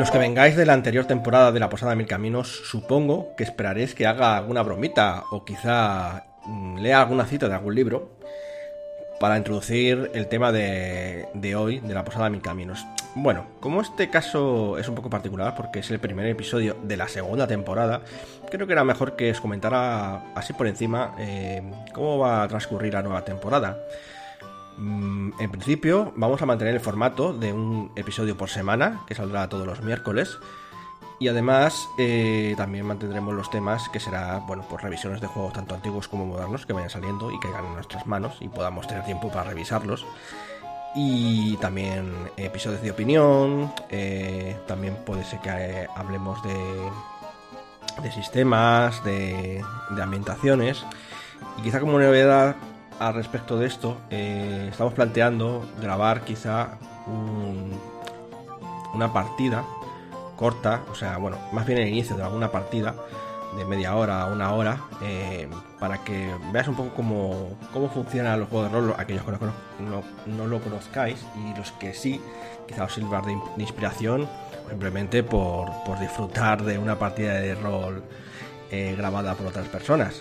Los que vengáis de la anterior temporada de La Posada de Mil Caminos, supongo que esperaréis que haga alguna bromita o quizá mm, lea alguna cita de algún libro para introducir el tema de, hoy de La Posada de Mil Caminos. Bueno, como este caso es un poco particular porque es el primer episodio de la segunda temporada, creo que era mejor que os comentara así por encima eh, cómo va a transcurrir la nueva temporada. Mm, en principio vamos a mantener el formato de un episodio por semana, que saldrá todos los miércoles. Y además eh, también mantendremos los temas que será, bueno, pues revisiones de juegos tanto antiguos como modernos que vayan saliendo y caigan en nuestras manos y podamos tener tiempo para revisarlos. Y también episodios de opinión, eh, también puede ser que eh, hablemos de, de sistemas, de, de ambientaciones. Y quizá como novedad al respecto de esto, eh, estamos planteando grabar quizá un- una partida corta, o sea, bueno, más bien el inicio de alguna partida de media hora a una hora, eh, para que veas un poco cómo, cómo funcionan los juegos de rol, aquellos que no, no- no lo conozcáis y los que sí, quizá os sirva de inspiración, o simplemente por, por disfrutar de una partida de rol eh, grabada por otras personas.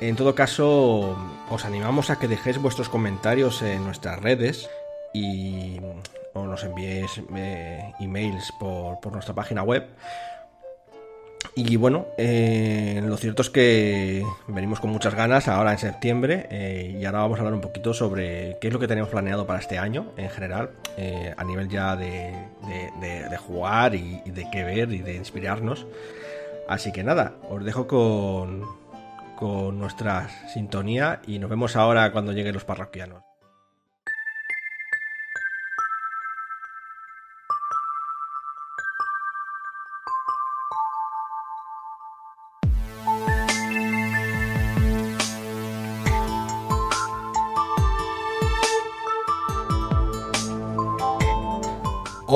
En todo caso, os animamos a que dejéis vuestros comentarios en nuestras redes y o nos enviéis eh, emails por, por nuestra página web. Y bueno, eh, lo cierto es que venimos con muchas ganas ahora en septiembre eh, y ahora vamos a hablar un poquito sobre qué es lo que tenemos planeado para este año en general, a nivel ya de- de jugar y, y de qué ver y de inspirarnos. Así que nada, os dejo con, con nuestra sintonía y nos vemos ahora cuando lleguen los parroquianos.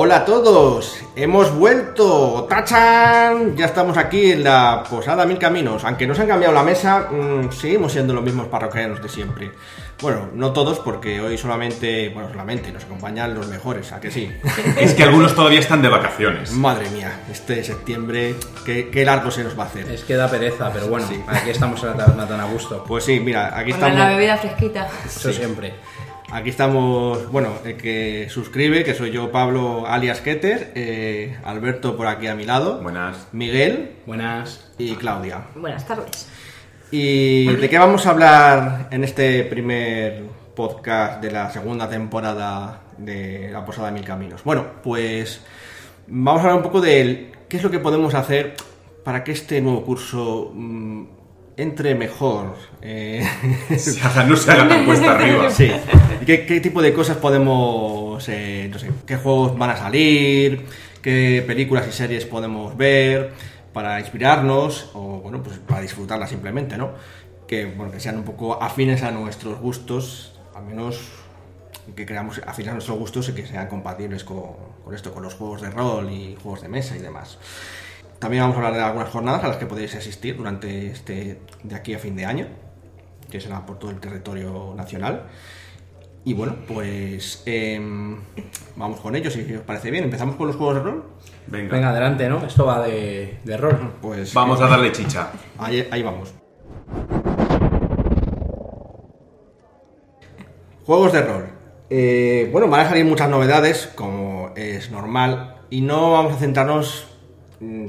Hola a todos, hemos vuelto, ¡tachan! Ya estamos aquí en la Posada Mil Caminos. Aunque nos han cambiado la mesa, mm, seguimos siendo los mismos parroquianos de siempre. Bueno, no todos, porque hoy solamente, bueno, solamente nos acompañan los mejores, ¿a que sí? Es que algunos todavía están de vacaciones. Madre mía, este septiembre, qué, qué largo se nos va a hacer. Es que da pereza, pero bueno, Sí. aquí estamos en la taberna tan a gusto. Pues sí, mira, aquí Con la estamos. bebida fresquita. Eso siempre. Aquí estamos, bueno, el que suscribe, que soy yo, Pablo alias Keter, eh, Alberto por aquí a mi lado, Buenas. Miguel Buenas. y Claudia. Buenas tardes. ¿Y de qué vamos a hablar en este primer podcast de la segunda temporada de La Posada de Mil Caminos? Bueno, pues vamos a hablar un poco de qué es lo que podemos hacer para que este nuevo curso mm, entre mejor. eh, Se haga- no se haga tan cuesta arriba. Sí. ¿Y qué, qué tipo de cosas podemos, eh, no sé, qué juegos van a salir, qué películas y series podemos ver para inspirarnos o, bueno, pues para disfrutarlas simplemente, ¿no? Que, bueno, que sean un poco afines a nuestros gustos, al menos que creamos afines a nuestros gustos y que sean compatibles con, con esto, con los juegos de rol y juegos de mesa y demás. También vamos a hablar de algunas jornadas a las que podéis asistir durante este de aquí a fin de año, que será por todo el territorio nacional. Y bueno, pues em, vamos con ellos, si os parece bien. Empezamos con los juegos de rol. Venga. Venga, adelante, ¿no? Esto va de, de rol. Pues Vamos eh, a darle chicha. Ahí, ahí vamos. Juegos de rol. Eh, bueno, van a salir muchas novedades, como es normal, y no vamos a centrarnos,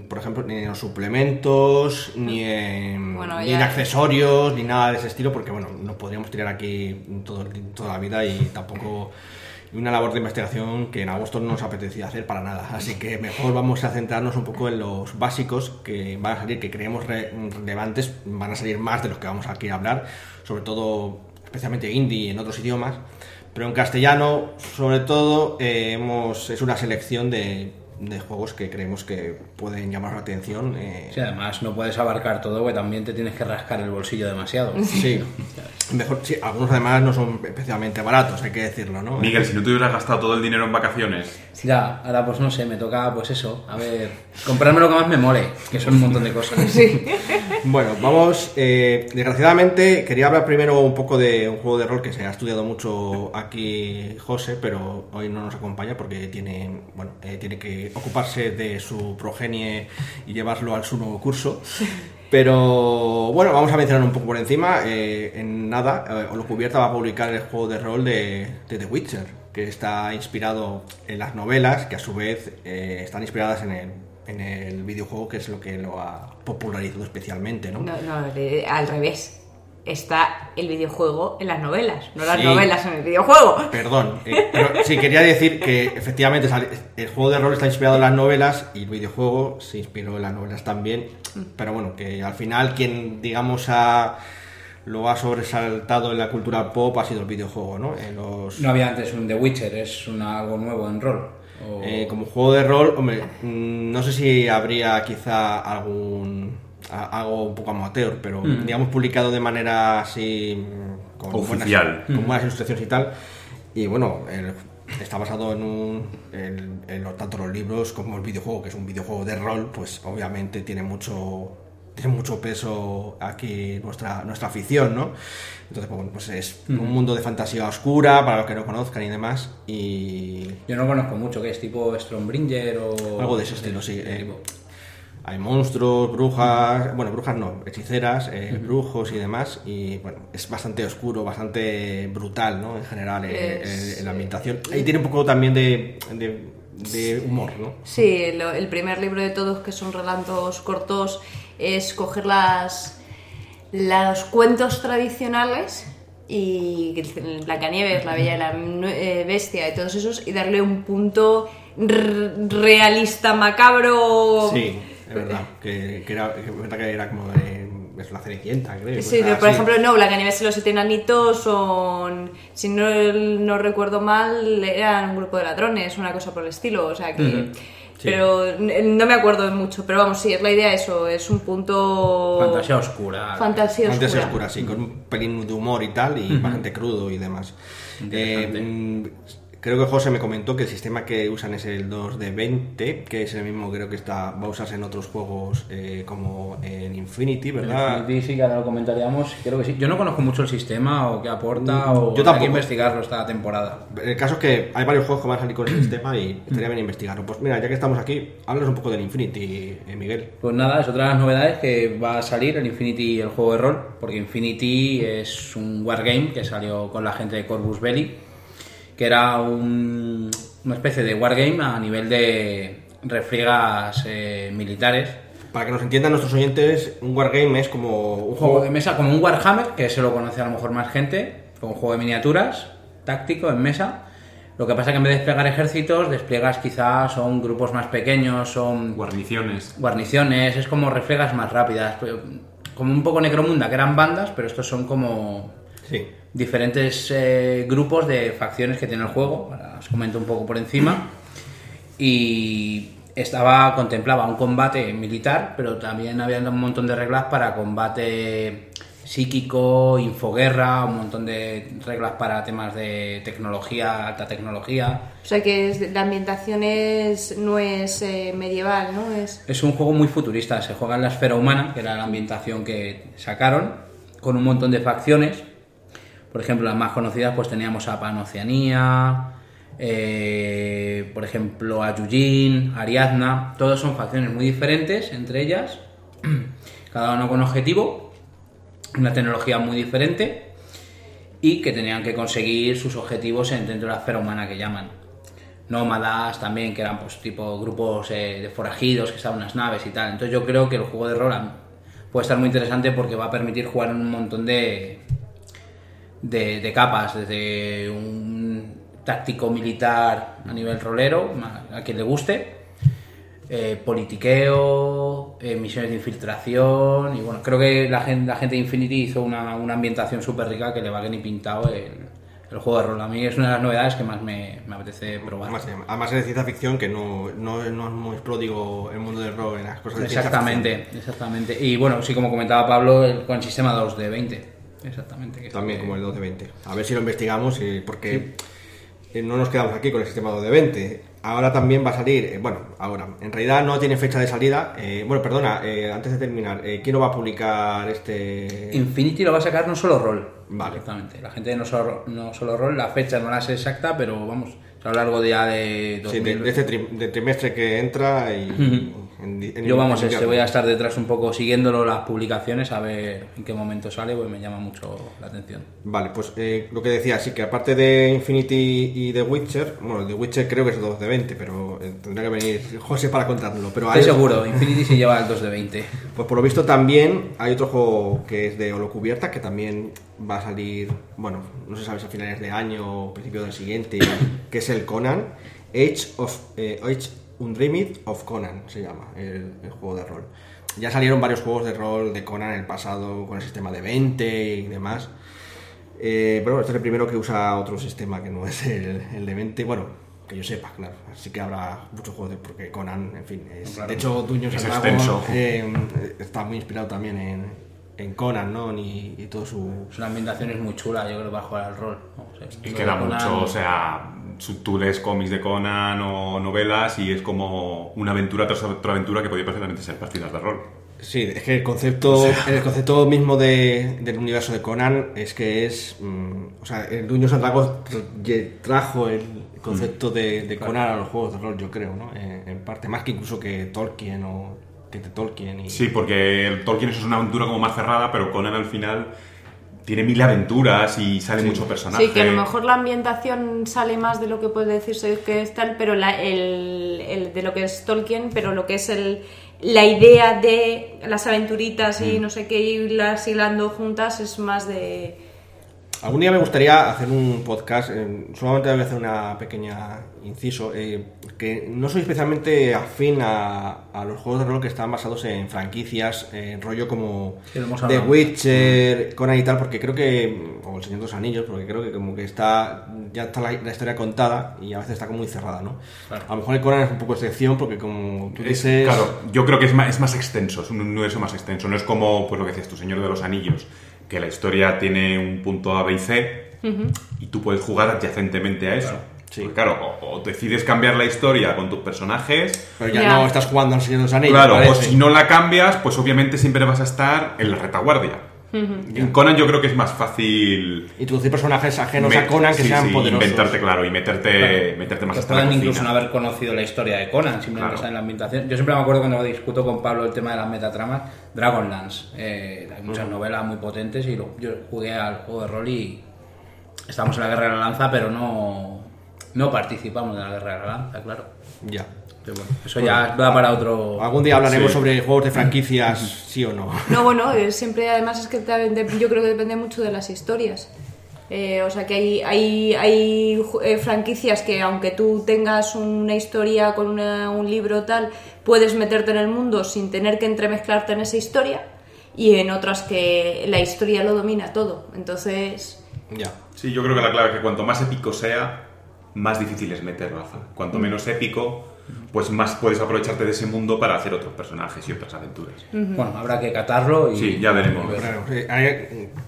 por ejemplo, ni en los suplementos, ni en, Bueno, ni en accesorios, ni nada de ese estilo, porque bueno, no podríamos tirar aquí todo, toda la vida y tampoco una labor de investigación que en agosto no nos apetecía hacer para nada. Así que mejor vamos a centrarnos un poco en los básicos que van a salir, que creemos re- relevantes, van a salir más de los que vamos aquí a hablar, sobre todo, especialmente indie en otros idiomas. Pero en castellano, sobre todo, eh, hemos, es una selección de, de juegos que creemos que pueden llamar la atención. eh, Sí, además no puedes abarcar todo, porque también te tienes que rascar el bolsillo demasiado. Sí, mejor, sí, algunos además no son especialmente baratos, hay que decirlo, ¿no? Miguel, si no te hubieras gastado todo el dinero en vacaciones, Ya, ahora pues no sé, me toca pues eso, a ver, comprarme lo que más me mole, que son un montón de cosas. Bueno, vamos. eh, desgraciadamente, quería hablar primero un poco de un juego de rol que se ha estudiado mucho aquí José, pero hoy no nos acompaña porque tiene, bueno, eh, tiene que ocuparse de su progenie y llevarlo al su nuevo curso. Pero bueno, vamos a mencionar un poco por encima. eh, en nada, eh, Holocubierta va a publicar el juego de rol de, de The Witcher, que está inspirado en las novelas, que a su vez eh, están inspiradas en el, en el videojuego, que es lo que lo ha popularizado especialmente, ¿no? No, al revés. Está el videojuego en las novelas, no las Sí. novelas en el videojuego. Perdón, eh, pero sí quería decir que efectivamente el juego de rol está inspirado en las novelas y el videojuego se inspiró en las novelas también, pero bueno, que al final quien digamos ha lo ha sobresaltado en la cultura pop ha sido el videojuego, ¿no? En los, No había antes un The Witcher, es una- algo nuevo en rol. O- eh, como juego de rol, hombre, mm, no sé si habría quizá algún a- algo un poco amateur, pero digamos publicado de manera así mm, con Oficial. buenas, con buenas ilustraciones y tal. Y bueno, el- está basado en un en, en lo- tanto los libros como el videojuego, que es un videojuego de rol, pues obviamente tiene mucho tiene mucho peso aquí nuestra nuestra afición, ¿no? Entonces, pues, bueno, pues es un mundo de fantasía oscura para los que no conozcan y demás y Yo no conozco mucho, que es tipo Stormbringer o... algo de ese estilo, sí. eh. Hay monstruos, brujas, bueno, brujas no, hechiceras, eh, brujos y demás. Y bueno, es bastante oscuro, bastante brutal, ¿no? En general, eh, Es- eh, la ambientación. Y tiene un poco también de, de, de humor, ¿no? Sí, lo- el primer libro de todos, que son relatos cortos, es coger las, los cuentos tradicionales y Blancanieves, La Bella y la eh, Bestia y todos esos y darle un punto realista, macabro. Sí, es verdad. Que, que era, que era como de. Es la cenicienta, creo. Sí, cosas por así. ejemplo, no, Blancanieves y los siete enanitos son, si no, no recuerdo mal, eran un grupo de ladrones, una cosa por el estilo, o sea que... Sí. Pero no me acuerdo mucho, pero vamos, sí, es la idea eso, es un punto... Fantasía oscura. Fantasía oscura. Fantasía oscura, sí, con un pelín de humor y tal, y bastante crudo y demás. Interesante. Eh, creo que José me comentó que el sistema que usan es el 2 de 20, que es el mismo, creo que está va a usarse en otros juegos eh, como en Infinity, ¿verdad? Infinity sí que ahora lo comentaríamos, creo que sí. Yo no conozco mucho el sistema o qué aporta o Mm, Yo hay que investigarlo esta temporada. El caso es que hay varios juegos que van a salir con ese sistema y estaría bien investigarlo. Pues mira, ya que estamos aquí, háblanos un poco del Infinity, eh, Miguel. Pues nada, es otra de las novedades que va a salir el Infinity, el juego de rol, porque Infinity es un wargame que salió con la gente de Corvus Belli, que era un- una especie de wargame a nivel de refriegas eh, militares. Para que nos entiendan nuestros oyentes, un wargame es como un juego juego de mesa como un Warhammer, que se lo conoce a lo mejor más gente, como un juego de miniaturas, táctico, en mesa. Lo que pasa que en vez de desplegar ejércitos, despliegas quizás son grupos más pequeños, son Guarniciones. guarniciones, es como reflegas más rápidas. Como un poco Necromunda, que eran bandas, pero estos son como Sí. Diferentes eh, grupos de facciones que tiene el juego. Ahora os comento un poco por encima. Y estaba contemplaba un combate militar, pero también había un montón de reglas para combate psíquico, infoguerra, un montón de reglas para temas de tecnología, alta tecnología. O sea que es- la ambientación es, no es eh, medieval, ¿no? Es... Es un juego muy futurista, se juega en la esfera humana, que era la ambientación que sacaron, con un montón de facciones. Por ejemplo, las más conocidas pues teníamos a Panoceanía, eh, por ejemplo a Yujin, Ariadna, todas son facciones muy diferentes entre ellas, cada uno con objetivo, una tecnología muy diferente y que tenían que conseguir sus objetivos en- dentro de la esfera humana que llaman. Nómadas también, que eran pues tipo grupos eh, de forajidos que estaban en las naves y tal. Entonces yo creo que el juego de rol puede estar muy interesante porque va a permitir jugar un montón de, de, de capas, desde un táctico militar a nivel rolero, a quien le guste, eh, politiqueo, eh, misiones de infiltración y bueno, creo que la gente, la gente de Infinity hizo una, una ambientación súper rica que le va que ni pintado el, el juego de rol. A mí es una de las novedades que más me, me apetece probar. Además, eh, además es de ciencia ficción que no, no, no es muy pródigo el mundo del rol en las cosas de ciencia Exactamente, exactamente. Y bueno, sí, como comentaba Pablo, el- con el sistema 2 de 20. Exactamente. que. También como el 2 de 20. A ver si lo investigamos eh, porque eh, no nos quedamos aquí con el sistema 2 de 20. Ahora también va a salir, eh, bueno, ahora, en realidad no tiene fecha de salida. eh, bueno, perdona, eh, antes de terminar, eh, ¿quién lo va a publicar este...? Infinity lo va a sacar no solo rol. Vale. Exactamente. La gente de no solo, no solo rol, la fecha no la sé exacta, pero vamos, a lo largo de ya de, Sí, de, 2000. de este tri- de trimestre que entra y... en en- Yo vamos, este, voy a estar detrás un poco siguiéndolo las publicaciones a ver en qué momento sale, pues me llama mucho la atención. Vale, pues eh, lo que decía, sí que aparte de Infinity y The Witcher, bueno, The Witcher creo que es 2 de 20, pero eh, tendría que venir José para contárnoslo. Pero Estoy seguro, Infinity se lleva el 2 de 20. Pues por lo visto también hay otro juego que es de Holocubierta que también va a salir, bueno, no se sabe si a finales de año o principio del siguiente, que es el Conan, Age of eh, Age Undreamed of Conan se llama el, el juego de rol. Ya salieron varios juegos de rol de Conan en el pasado con el sistema de 20 y demás. Eh, pero bueno, este es el primero que usa otro sistema que no es el, el de 20. Bueno, que yo sepa, claro. Así que habrá muchos juegos de, porque Conan, en fin, es, de hecho, Dungeons Es extenso. eh, está muy inspirado también en, en Conan, ¿no? Y, y todo su. Es una ambientación es muy chula, yo creo que va a jugar al rol. ¿no? O sea, Y queda Conan- mucho, o sea, tú lees cómics de Conan o novelas y es como una aventura tras otra aventura que podría perfectamente ser partidas de rol. Sí, es que el concepto, el concepto mismo de- del universo de Conan es que es. mm, o sea, el Dragons tra- trajo el concepto de, de Conan a los juegos de rol, yo creo, ¿no? Eh, en parte, más que incluso que Tolkien o que Tolkien. Y, Sí, porque el Tolkien eso es una aventura como más cerrada, pero Conan al final tiene mil aventuras y sale mucho personaje. Sí, que a lo mejor la ambientación sale más de lo que puede decirse que es tal, pero la- el, el- de lo que es Tolkien, pero lo que es el, la idea de las aventuritas Mm. y no sé qué, irlas hilando juntas es más de... Algún día me gustaría hacer un podcast, eh, solamente voy a hacer una pequeña inciso, eh, que no soy especialmente afín a, a los juegos de rol que están basados en franquicias, en rollo como The. Witcher, Conan y tal, porque creo que, o El Señor de los Anillos, porque creo que como que está, ya está la, la historia contada y a veces está como muy cerrada, ¿no? A lo mejor el Conan es un poco excepción porque como tú Es- dices... claro, yo creo que es más, es más extenso, es un universo más extenso. No es como pues, lo que decías tú, Señor de los Anillos, que la historia tiene un punto A, B y C y tú puedes jugar adyacentemente a eso. Sí. Porque, claro, o, o decides cambiar la historia con tus personajes, Pero ya, Ya. no estás jugando al Señor de los Anillos. claro, o si no la cambias, pues obviamente siempre vas a estar en la retaguardia. En Conan yo creo que es más fácil Introducir personajes ajenos a Conan que sí, sean sí, poderosos. inventarte, claro, y meterte, meterte más cocina. incluso no haber conocido la historia de Conan, simplemente Claro. está en la ambientación. Yo siempre me acuerdo cuando discuto con Pablo el tema de las metatramas, Dragonlance. Eh, hay muchas novelas muy potentes y lo- yo jugué al juego de rol y estamos en la guerra de la lanza, pero no, no participamos de la guerra de la lanza, claro. Ya. Pero bueno, eso ya va para otro... Algún día hablaremos Sí. sobre juegos de franquicias, sí o no. No, bueno, eh, siempre además es que yo creo que depende mucho de las historias. Eh, o sea que hay, hay, hay eh, franquicias que aunque tú tengas una historia con una- un libro tal, puedes meterte en el mundo sin tener que entremezclarte en esa historia y en otras que la historia lo domina todo. Entonces, Ya. Sí, yo creo que la clave es que cuanto más épico sea, más difícil es meter raza. Cuanto menos épico, pues más puedes aprovecharte de ese mundo para hacer otros personajes y otras aventuras. Bueno, habrá que catarlo y... Sí, ya veremos. Claro,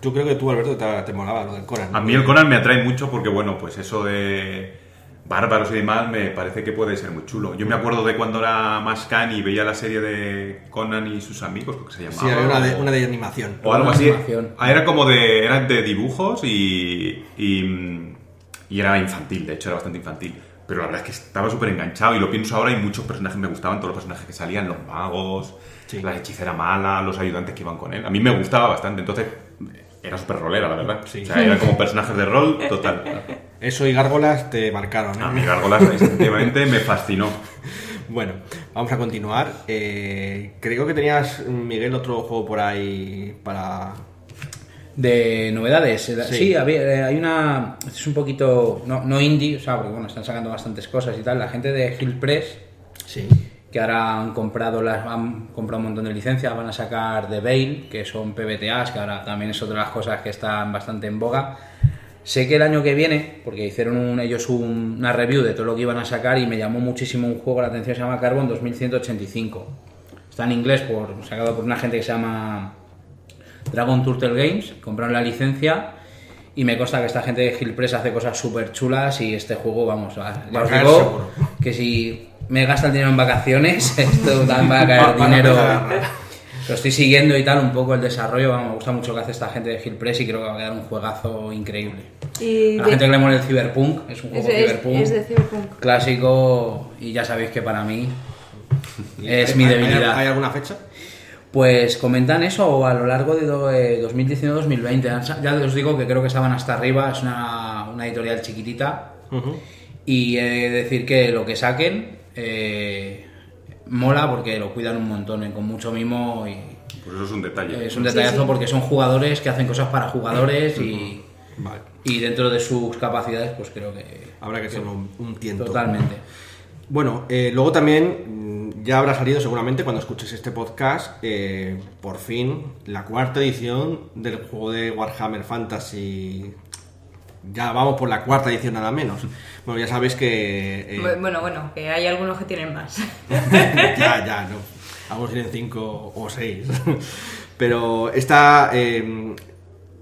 yo creo que tú, Alberto, te, te molaba lo del Conan. A mí el Conan me atrae mucho porque, bueno, pues eso de bárbaros y demás me parece que puede ser muy chulo. Yo me acuerdo de cuando era más can y veía la serie de Conan y sus amigos, creo que se llamaba. Sí, había una de, una de animación. o algo así. animación. Ah, Era como de. Eran de dibujos y, y. y era infantil, de hecho era bastante infantil. Pero la verdad es que estaba súper enganchado y lo pienso ahora y muchos personajes me gustaban, todos los personajes que salían, los magos, Sí. la hechicera mala, los ayudantes que iban con él. A mí me gustaba bastante, entonces era súper rolera, la verdad. Sí. O sea, era como personajes de rol total. Eso y gárgolas te marcaron. ¿eh? A mí Gárgolas efectivamente me fascinó. Bueno, vamos a continuar. Eh, creo que tenías, Miguel, otro juego por ahí para... De novedades, eh, Sí. sí, había- eh, hay una. Es un poquito. No, no indie, o sea, porque bueno, están sacando bastantes cosas y tal. La gente de Hill Press, Sí. que ahora han comprado, las, han comprado un montón de licencias, van a sacar The Veil, que son PBTAs, que ahora también es otra de las cosas que están bastante en boga. Sé que el año que viene, porque hicieron un- ellos un- una review de todo lo que iban a sacar y me llamó muchísimo un juego la atención, se llama Carbon 2185. Está en inglés, por, sacado por una gente que se llama Dragon Turtle Games, compraron la licencia y me consta que esta gente de Hill Press hace cosas súper chulas y este juego, vamos, a- ya Va os digo seguro. que si me gasta el dinero en vacaciones, esto también va a Va- caer van a dinero. a. Lo estoy siguiendo y tal, un poco el desarrollo, vamos, me gusta mucho lo que hace esta gente de Hill Press y creo que va a quedar un juegazo increíble. Y A la de- gente que le mola el Cyberpunk, es un juego es- Cyberpunk es de Cyberpunk. clásico y ya sabéis que para mí es ¿Hay- mi hay- debilidad. ¿Hay alguna fecha? Pues comentan eso a lo largo de do- eh, 2019-2020. Ya os digo que creo que estaban hasta arriba, es una, una editorial chiquitita. Y he de decir que lo que saquen eh, mola porque lo cuidan un montón, eh, con mucho mimo y Pues eso es un detalle. es un detallazo sí. porque son jugadores que hacen cosas para jugadores y, Vale. y dentro de sus capacidades pues creo que Habrá que hacerlo un, un tiento. totalmente. Bueno, eh, luego también ya habrá salido seguramente cuando escuches este podcast, eh, por fin, la cuarta edición del juego de Warhammer Fantasy. Ya vamos por la cuarta edición nada menos. Bueno, ya sabéis que... eh, Bu- Bueno, bueno, que hay algunos que tienen más. ya, ya, no. Algunos tienen cinco o seis. Pero esta, eh,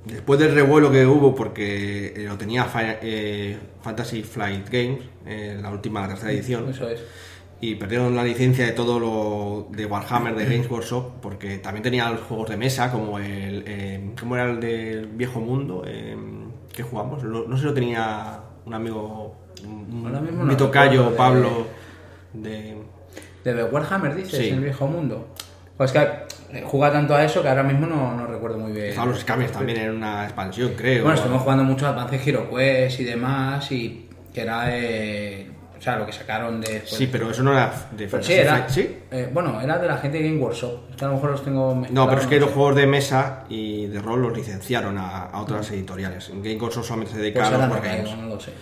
después del revuelo que hubo, porque lo tenía eh, Fantasy Flight Games, eh, la última, la tercera edición, Eso es. Y perdieron la licencia de todo lo de Warhammer de Games Workshop, porque también tenía los juegos de mesa, como el. Eh, ¿Cómo era el del Viejo Mundo? Eh, que jugamos? Lo- no sé si lo tenía un amigo. Un, mi tocayo, de- Pablo. De, De The Warhammer, dices, Sí. el viejo mundo. Pues que eh, juega tanto a eso que ahora mismo no, no recuerdo muy bien. Estaban los Scams también en una expansión, creo. Bueno, estuvimos jugando mucho a Advance Hero Quest y demás, y que era de. O sea, lo que sacaron de. Sí, pero eso no era de Fantasy sí, era. Flight, ¿Sí? eh, bueno, era de la gente de Game Workshop. Es que a lo mejor los tengo. No, pero es que los sé. juegos de mesa y de rol los licenciaron a, a otras editoriales. En Game Workshop solamente se Pues dedica a ahora los no Wargames. caigo, no lo sé.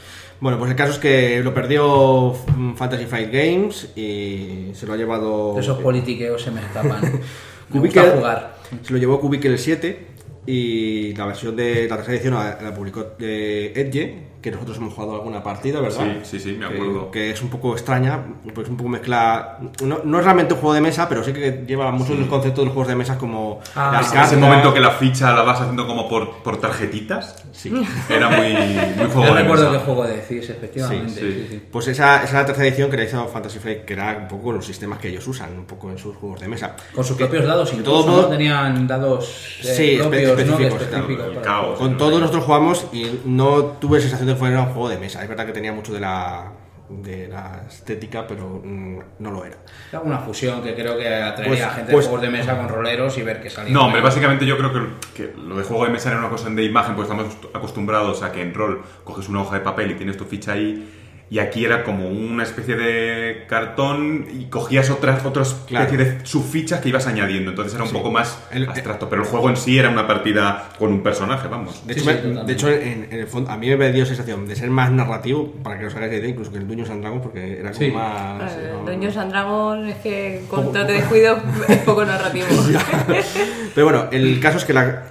Bueno, pues el caso es que lo perdió mm, Fantasy Flight Games y se lo ha llevado. Esos politiqueos se me escapan. me gusta jugar. Se lo llevó Cubicle 7 y la versión de la tercera edición la, la publicó de Edge, que nosotros hemos jugado alguna partida, ¿verdad? Sí, sí, sí, me Que- acuerdo. Que, es un poco extraña, pues un poco mezcla. No, no es realmente un juego de mesa, pero sí que lleva muchos de los conceptos de los juegos de mesa como Ah, las sí, ese momento que la ficha la vas haciendo como por, por tarjetitas, Sí. era muy, muy juego Yo de recuerdo mesa. qué juego decís, efectivamente. Sí, sí. sí, sí. Pues esa, esa es la tercera edición que le hizo Fantasy Flight, que era un poco los sistemas que ellos usan, un poco en sus juegos de mesa. Con sus propios dados, incluso, todos ¿no? modos- Tenían dados eh, Sí, propios, ¿no? específicos, Que claro, específicos caos. Con todos nosotros jugamos y no tuve sensación de que fuera un juego de mesa. Es verdad que tenía mucho de la, de la estética, pero mm, no lo era. Era una fusión que creo que atraería Pues- a gente pues- de juegos de mesa con roleros y ver que salía. No, hombre, básicamente yo creo que, que lo de juego de mesa era una cosa de imagen, porque estamos acostumbrados a que en rol coges una hoja de papel y tienes tu ficha ahí, y aquí era como una especie de cartón y cogías otras, otras Claro. especie de subfichas que ibas añadiendo, entonces era un Sí. poco más El- abstracto, pero el juego en sí era una partida con un personaje, vamos. De Sí, hecho, sí, me- de hecho en, en el fondo, a mí me dio sensación de ser más narrativo, para que os hagáis idea, incluso que el Dungeons and Dragons, porque era como Sí. más... Eh, no- Dungeons and Dragons es que con todo te descuido es poco narrativo. Pero bueno, el caso es que la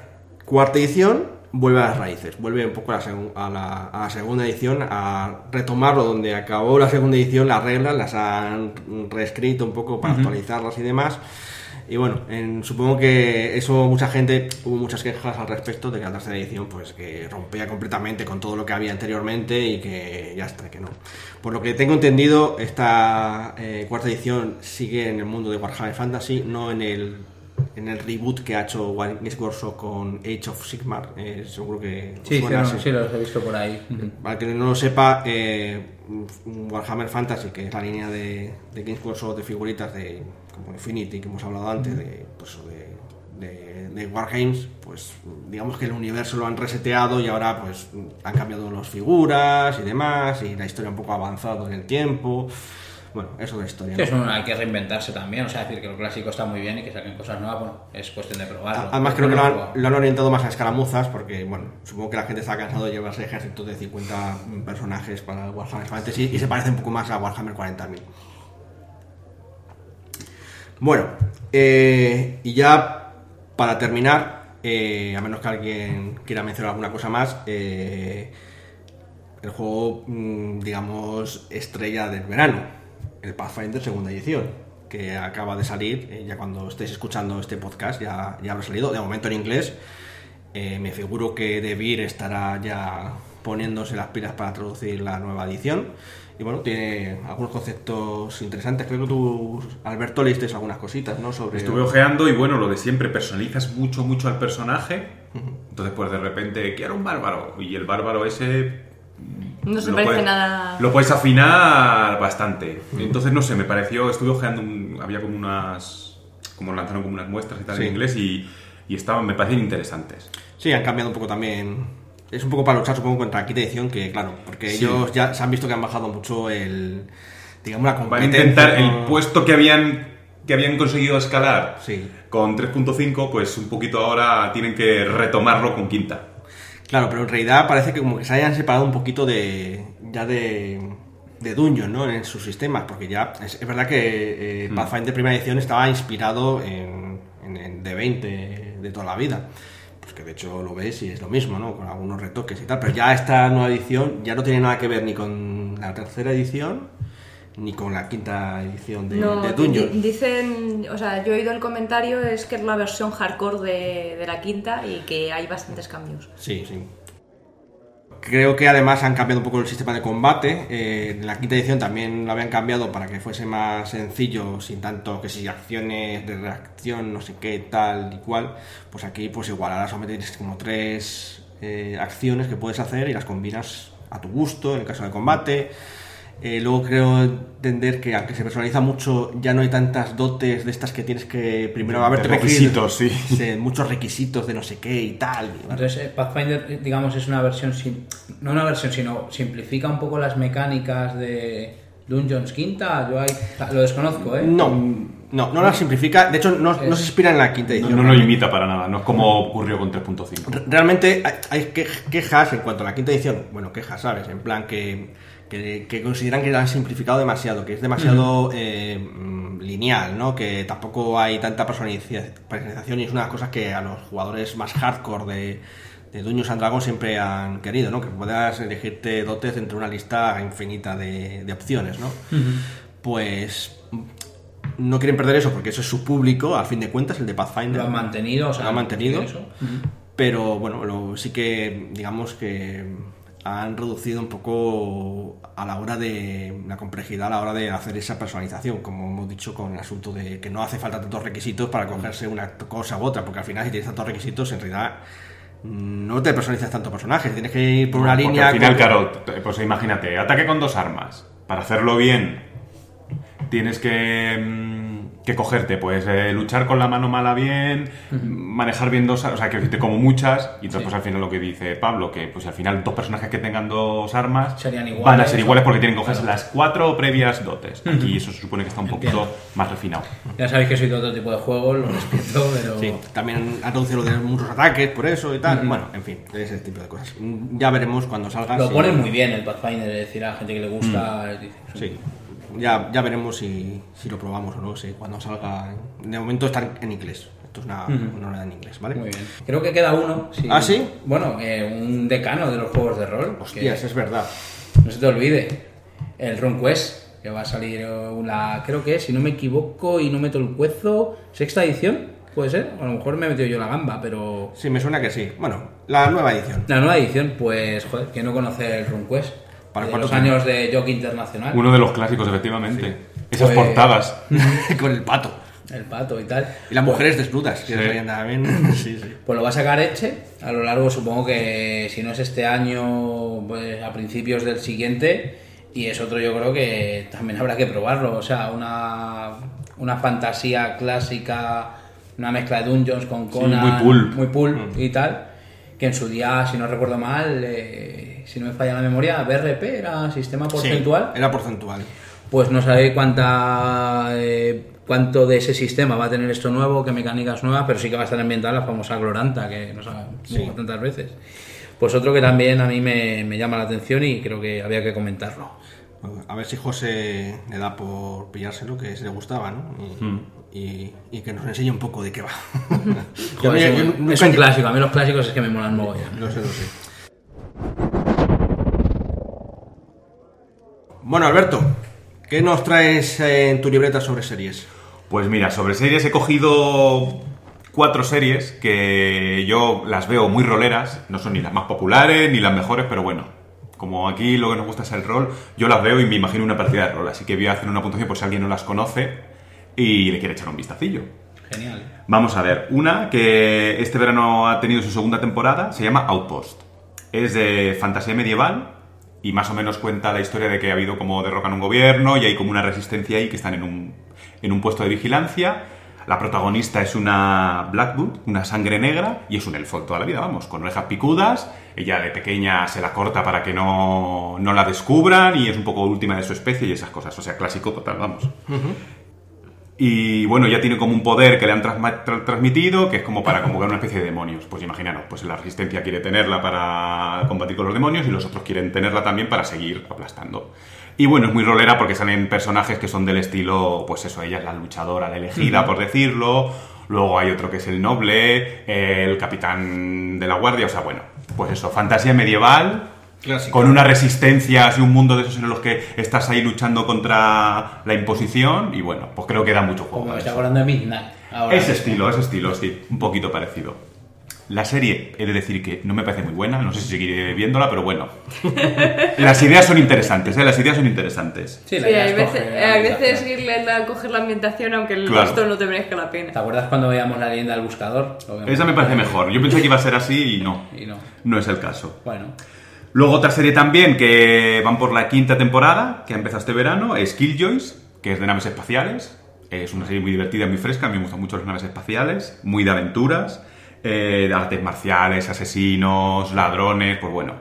cuarta edición vuelve a las raíces, vuelve un poco a la, segu- a la- a la segunda edición, a retomarlo donde acabó la segunda edición, las reglas las han reescrito un poco para actualizarlas y demás. Y bueno, en- supongo que eso mucha gente, hubo muchas quejas al respecto de que la tercera edición pues que rompía completamente con todo lo que había anteriormente y que ya está, que no. Por lo que tengo entendido, esta eh, cuarta edición sigue en el mundo de Warhammer Fantasy, no en el en el reboot que ha hecho Games Workshop con Age of Sigmar, eh, seguro que Sí, sí. sí, los he visto por ahí. Para que no lo sepa, eh, Warhammer Fantasy, que es la línea de, de Games Workshop de figuritas de como Infinity, que hemos hablado antes, de, pues, de, de, de Wargames, pues digamos que el universo lo han reseteado y ahora pues han cambiado las figuras y demás, y la historia un poco ha avanzado en el tiempo. Bueno, eso de historia. ¿no? es un- hay que reinventarse también, o sea, decir que lo clásico está muy bien y que saquen cosas nuevas, bueno, es cuestión de probarlo. Además creo que lo han, lo han orientado más a escaramuzas porque, bueno, supongo que la gente está cansado de llevarse ejércitos de 50 personajes para Warhammer Fantasy y se parece un poco más a Warhammer 40.000. Bueno, eh, y ya para terminar, eh, a menos que alguien quiera mencionar alguna cosa más, eh, el juego, mm, digamos, estrella del verano, el Pathfinder segunda edición, que acaba de salir, eh, ya cuando estéis escuchando este podcast ya, ya habrá salido, de momento en inglés. Eh, me figuro que Debir estará ya poniéndose las pilas para traducir la nueva edición. Y bueno, tiene algunos conceptos interesantes. Creo que tú, Alberto, leíste algunas cositas, ¿no? Sobre... Estuve ojeando y bueno, lo de siempre, personalizas mucho, mucho al personaje Entonces, pues de repente, quiero un bárbaro. Y el bárbaro ese No se lo parece puedes- nada. Lo puedes afinar bastante. Entonces, no sé, me pareció, estuve ojeando, un- había como unas, como lanzaron como unas muestras y tal Sí. en inglés y, y estaban, me parecían interesantes. Sí, han cambiado un poco también. Es un poco para luchar, supongo, contra la quinta edición, que claro, porque Sí. ellos ya se han visto que han bajado mucho el. digamos, la Van a competencia. intentar el puesto que habían, que habían conseguido escalar Sí. con 3.5, pues un poquito ahora tienen que retomarlo con quinta. Claro, pero en realidad parece que como que se hayan separado un poquito de. ya de. de Dungeon, ¿no? En sus sistemas, porque ya. Es, es verdad que eh, Mm. Pathfinder primera edición estaba inspirado en, en, en D20 de toda la vida. Pues que de hecho lo ves y es lo mismo, ¿no? Con algunos retoques y tal. Pero ya esta nueva edición ya no tiene nada que ver ni con la tercera edición ni con la quinta edición de, No, de Dungeon. dicen, o sea, yo he oído el comentario, es que es la versión hardcore de, de la quinta y que hay bastantes cambios. Sí, sí. Creo que además han cambiado un poco el sistema de combate. Eh, en la quinta edición también lo habían cambiado para que fuese más sencillo, sin tanto que si acciones de reacción, no sé qué, tal y cual. Pues aquí, pues igual, ahora solamente tienes como tres eh, acciones que puedes hacer y las combinas a tu gusto en el caso del combate. Eh, luego creo entender que aunque se personaliza mucho, ya no hay tantas dotes de estas que tienes que primero haberte requisitos, sí. Sí, muchos requisitos de no sé qué y tal. Entonces, eh, Pathfinder, eh, digamos, es una versión, sim- no una versión, sino simplifica un poco las mecánicas de Dungeons Quinta. Yo ahí lo desconozco, ¿eh? No, no, no la simplifica. De hecho, no, no se inspira en la quinta No, edición. no lo imita para nada, no es como ocurrió con 3.5. Re- Realmente hay, hay que- quejas en cuanto a la quinta edición. Bueno, quejas, ¿sabes? En plan que, que, que consideran que la han simplificado demasiado, que es demasiado eh, mm, lineal, ¿no? Que tampoco hay tanta personaliza- personalización y es una de las cosas que a los jugadores más hardcore de, de Dungeons and Dragons siempre han querido, ¿no? Que puedas elegirte dotes entre una lista infinita de, de opciones, ¿no? Pues no quieren perder eso porque eso es su público, a fin de cuentas, el de Pathfinder. Lo han mantenido, o sea, Lo han mantenido. eso. Pero bueno, lo- sí que digamos que han reducido un poco a la hora de la complejidad a la hora de hacer esa personalización, como hemos dicho con el asunto de que no hace falta tantos requisitos para cogerse una cosa u otra, porque al final si tienes tantos requisitos en realidad no te personalizas tanto personajes, tienes que ir por una línea. al final, con- claro, pues imagínate, ataque con dos armas. Para hacerlo bien, tienes que, mm, que cogerte, pues eh, luchar con la mano mala bien, manejar bien dos, o sea, que decirte como muchas, y entonces Sí. pues al final lo que dice Pablo, que pues al final dos personajes que tengan dos armas Serían van a iguales, ser iguales porque tienen que cogerse Claro. las cuatro previas dotes. Aquí eso se supone que está un poquito más refinado. Ya sabéis que soy de otro tipo de juegos, lo respeto, pero... Sí, también han reducido lo de muchos ataques por eso y tal. Bueno, en fin, ese tipo de cosas. Ya veremos cuando salga. Lo si- ponen muy bien el Pathfinder, es decir, a la gente que le gusta... dice, Sí, ya, ya veremos si, si lo probamos o no, si cuando salga. De momento está en inglés. Esto es una, una hora en inglés, ¿vale? Muy bien. Creo que queda uno. ¿Ah, sí? Bueno, eh, un decano de los juegos de rol. Hostias, que es verdad. No se te olvide. El RunQuest, que va a salir una... Creo que, si no me equivoco y no meto el cuezo, sexta edición, puede ser. A lo mejor me he metido yo la gamba, pero... Sí, me suena que sí. Bueno, la nueva edición. La nueva edición, pues, joder, que no conoce el RunQuest. ¿Para de los años de Jockey Internacional. Uno de los clásicos, efectivamente. Esas Pues- portadas. Con el pato. El pato y tal. Y las mujeres desnudas, que Sí. también. Sí, sí. Pues lo va a sacar Eche a lo largo, supongo que si no es este año, pues a principios del siguiente. Y es otro, yo creo que también habrá que probarlo. O sea, una, una fantasía clásica, una mezcla de Dungeons con Conan. muy pulp. Muy pulp y tal. Que en su día, si no recuerdo mal, eh, si no me falla la memoria, BRP era sistema porcentual. Sí, era porcentual. Pues no sabe cuánta eh, cuánto de ese sistema va a tener esto nuevo, qué mecánicas nuevas, pero sí que va a estar ambientada la famosa Gloranta, que nos ha Sí. tantas veces. Pues otro que también a mí me, me llama la atención y creo que había que comentarlo. A ver si José le da por pillárselo, que se le gustaba, ¿no? Y, y- y que nos enseñe un poco de qué va. Yo Joder, yo es un clásico, a mí los clásicos es que me molan mogollón. Lo sé, lo sé. Bueno, Alberto, ¿qué nos traes en tu libreta sobre series? Pues mira, sobre series he cogido cuatro series que yo las veo muy roleras, no son ni las más populares ni las mejores, pero bueno, como aquí lo que nos gusta es el rol, yo las veo y me imagino una partida de rol, así que voy a hacer una puntuación por si alguien no las conoce y le quiere echar un vistacillo. Genial. Vamos a ver, una que este verano ha tenido su segunda temporada, se llama Outpost. Es de fantasía medieval y más o menos cuenta la historia de que ha habido como derrocan un gobierno y hay como una resistencia ahí que están en un, en un puesto de vigilancia. La protagonista es una Blackwood, una sangre negra, y es un elfo toda la vida, vamos, con orejas picudas. Ella de pequeña se la corta para que no, no la descubran y es un poco última de su especie y esas cosas. O sea, clásico total, vamos. Y bueno, ya tiene como un poder que le han tra- transmitido, que es como para convocar una especie de demonios. Pues imaginaros, pues la resistencia quiere tenerla para combatir con los demonios y los otros quieren tenerla también para seguir aplastando. Y bueno, es muy rolera porque salen personajes que son del estilo, pues eso, ella es la luchadora, la elegida, por decirlo. Luego hay otro que es el noble, el capitán de la guardia, o sea, bueno, pues eso, fantasía medieval, Clásico. con una resistencia, así un mundo de esos en los que estás ahí luchando contra la imposición y bueno, pues creo que da mucho juego. Como me está acordando de Midnight. Ahora. Ese estilo, ese estilo, sí, un poquito parecido. La serie, he de decir que no me parece muy buena, no sé si seguiré viéndola, pero bueno. Las ideas son interesantes, ¿eh? Las ideas son interesantes. Sí, la Sí, idea hay es veces, hay veces irle a coger la ambientación aunque el Claro. resto no te merezca la ¿Te pena. acuerdas cuando veíamos la leyenda del buscador? Esa me parece mejor. Yo pensé que iba a ser así y no. Y no. No es el caso. Bueno, Luego otra serie también que van por la quinta temporada, que ha empezado este verano, es Killjoys, que es de naves espaciales. Es una serie muy divertida, muy fresca, a mí me gustan mucho las naves espaciales, muy de aventuras, eh, de artes marciales, asesinos, ladrones, pues bueno,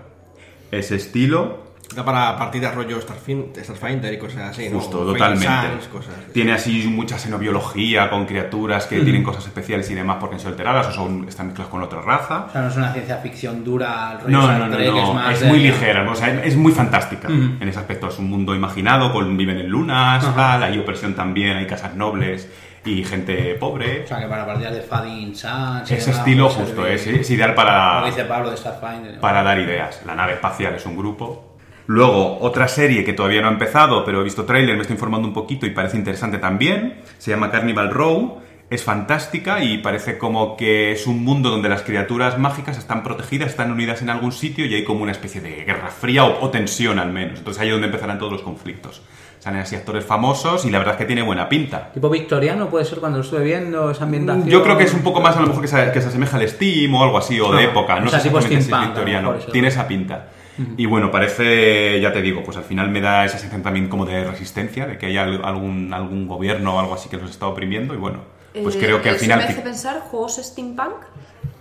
ese estilo. Da para partidas rollo Starfin- Starfinder y cosas así. Justo, totalmente. Sans, cosas así. Tiene así mucha xenobiología con criaturas que tienen cosas especiales y demás porque han sido alteradas o son, están mezcladas con otra raza. o sea, no es una ciencia ficción dura, rollo No, no, no, Trek, no, más es de- muy ligera, o sea, es muy fantástica en ese aspecto. Es un mundo imaginado, con, viven en lunas, tal, hay opresión también, hay casas nobles y gente pobre. O sea, que para partidas de Fading Sans... Ese estilo puede justo servir. es, es ideal Como para, dice Pablo de Starfinder. para dar ideas. La nave espacial es un grupo. Luego, otra serie que todavía no ha empezado, pero he visto tráiler, me estoy informando un poquito y parece interesante también. Se llama Carnival Row. Es fantástica y parece como que es un mundo donde las criaturas mágicas están protegidas, están unidas en algún sitio y hay como una especie de guerra fría o, o tensión al menos. Entonces ahí es donde empezarán todos los conflictos. Salen así actores famosos y la verdad es que tiene buena pinta. Tipo victoriano puede ser cuando lo estuve viendo, esa ambientación... Yo creo que es un poco más a lo mejor que se, que se asemeja al Steam o algo así, o de época. No o sea, sé si es victoriano. mejor. Tiene esa pinta. Y bueno, parece, ya te digo, pues al final me da esa sensación también como de resistencia, de que hay al- algún, algún gobierno o algo así que los está oprimiendo. Y bueno, pues Eh, creo que al final. me hace pensar juegos steampunk.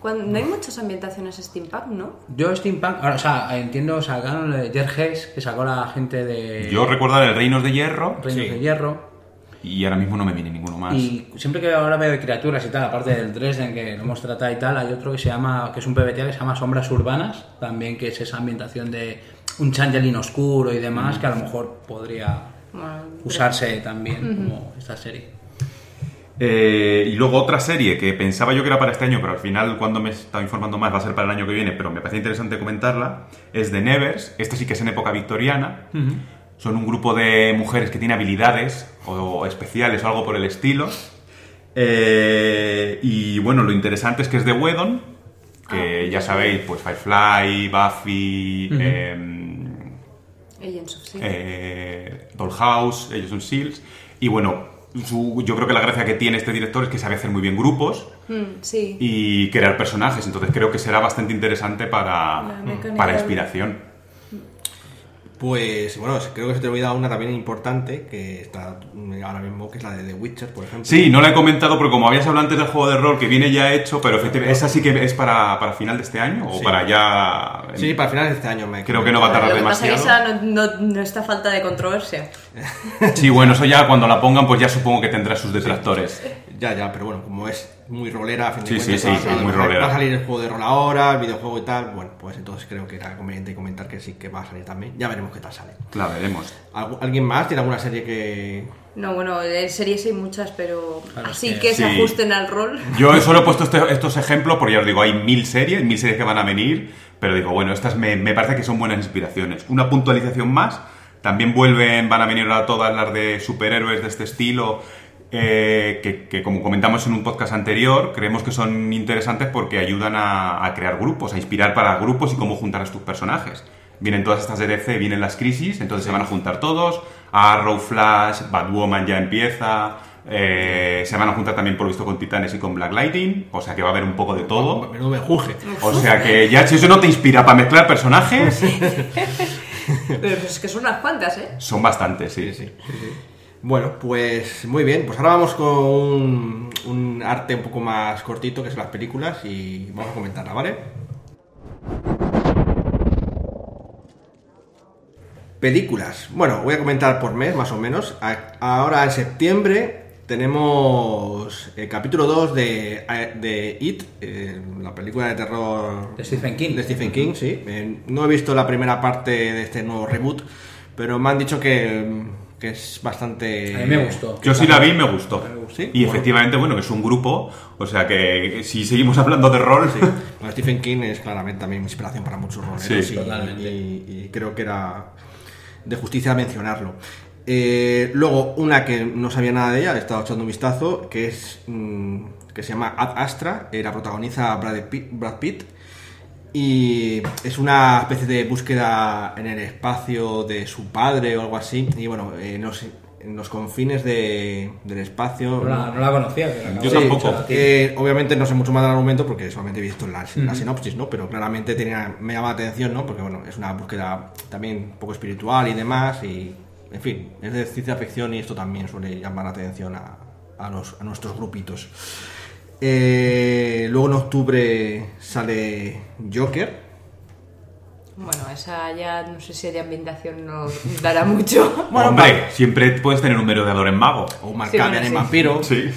Cuando, no hay muchas ambientaciones steampunk, ¿no? Yo Steampunk, ahora, o sea, entiendo, sacaron Jerjes, que sacó la gente de Yo recuerdo el Reinos de Hierro Reinos Sí. de Hierro. y ahora mismo no me viene ninguno más. Y siempre que ahora veo criaturas y tal, aparte del Dresden que lo hemos tratado y tal, hay otro que se llama, que es un PBTA que se llama Sombras Urbanas, también que es esa ambientación de un changeling oscuro y demás, que a lo mejor podría Bueno, usarse también como esta serie. Eh, y luego otra serie que pensaba yo que era para este año, pero al final cuando me estaba informando más va a ser para el año que viene, pero me parece interesante comentarla, es The Nevers. Esta sí que es en época victoriana. Son un grupo de mujeres que tiene habilidades o especiales o algo por el estilo. Eh, y bueno, lo interesante es que es de Whedon, que ya sabéis, pues Firefly, Buffy, em, Agents of S.H.I.E.L.D. eh, Dollhouse, ellos son SEALs. Y bueno, su- yo creo que la gracia que tiene este director es que sabe hacer muy bien grupos Mm, sí. y crear personajes. Entonces creo que será bastante interesante para, mecánica para inspiración. Pues bueno, creo que se te olvida una también importante que está mm, ahora mismo, que es la de The Witcher, por ejemplo. Sí, no la he comentado porque como habías hablado antes del juego de rol que viene ya hecho, pero efectivamente, esa sí que es para, para final de este año o Sí. para ya... Sí, para finales de este año me Creo que no va a tardar Lo que pasa es que demasiado. esa no, no, no está falta de controversia. Sí, bueno, eso ya cuando la pongan pues ya supongo que tendrá sus detractores. Ya, ya, pero bueno, como es muy rolera, a fin de Sí, cuentas, sí, va a sí, salir- es muy rolera. Va a salir el juego de rol ahora, el videojuego y tal. Bueno, pues entonces creo que era conveniente comentar que sí que va a salir también. Ya veremos qué tal sale. La veremos. ¿Algu- ¿Alguien más tiene alguna serie que.? No, bueno, de series hay muchas, pero Claro, así que- que, se ajusten al rol. Yo solo he puesto este- estos ejemplos porque ya os digo, hay mil series, mil series que van a venir, pero digo, bueno, estas me, me parece que son buenas inspiraciones. Una puntualización más, también vuelven, van a venir ahora todas las de superhéroes de este estilo, eh, que, que como comentamos en un podcast anterior, creemos que son interesantes porque ayudan a, a crear grupos, a inspirar para grupos y cómo juntar a tus personajes. Vienen todas estas de DC, vienen las crisis, entonces se van a juntar todos. Arrow, Flash, Batwoman ya empieza, Eh, se van a juntar también por lo visto con Titanes y con Black Lightning. O sea que va a haber un poco de todo. Menudo me juje. O sea que ya si eso no te inspira para mezclar personajes, Pero es que son unas cuantas, ¿eh? son bastantes, sí. Sí, sí. Bueno, pues muy bien. Pues ahora vamos con un, un arte un poco más cortito, que son las películas, y vamos a comentarla, ¿vale? Películas. Bueno, voy a comentar por mes, más o menos. Ahora en septiembre tenemos el capítulo 2 de, de It, eh, la película de terror De Stephen King. de Stephen King, sí. Eh, no he visto la primera parte de este nuevo reboot, pero me han dicho que, que es bastante... A mí me gustó. Yo sí la vi y me gustó. Sí, Y bueno. efectivamente, bueno, que es un grupo, o sea que si seguimos hablando de rol, Bueno, Stephen King es claramente también inspiración para muchos roleros Sí, y, totalmente. y- y creo que era de justicia mencionarlo. Eh, luego, una que no sabía nada de ella, he estado echando un vistazo, que es mm, que se llama Ad Astra, eh, la protagoniza Brad Pitt, Brad Pitt, y es una especie de búsqueda en el espacio de su padre o algo así, y bueno, eh, no sé, en los confines de- del espacio... No la, no la conocía. la Yo tampoco. Eh, obviamente no sé mucho más del argumento porque solamente he visto la, la sinopsis, ¿no? Pero claramente tenía, me llama la atención, ¿no? Porque bueno, es una búsqueda también un poco espiritual y demás y, en fin, es de ciencia ficción y esto también suele llamar la atención a, a los, a nuestros grupitos. Eh, luego en octubre sale Joker. Bueno, esa ya no sé si de ambientación nos dará mucho. Bueno, hombre, siempre puedes tener un merodeador en mago. O Mark Sí, bueno, en sí. Vampiro. Sí.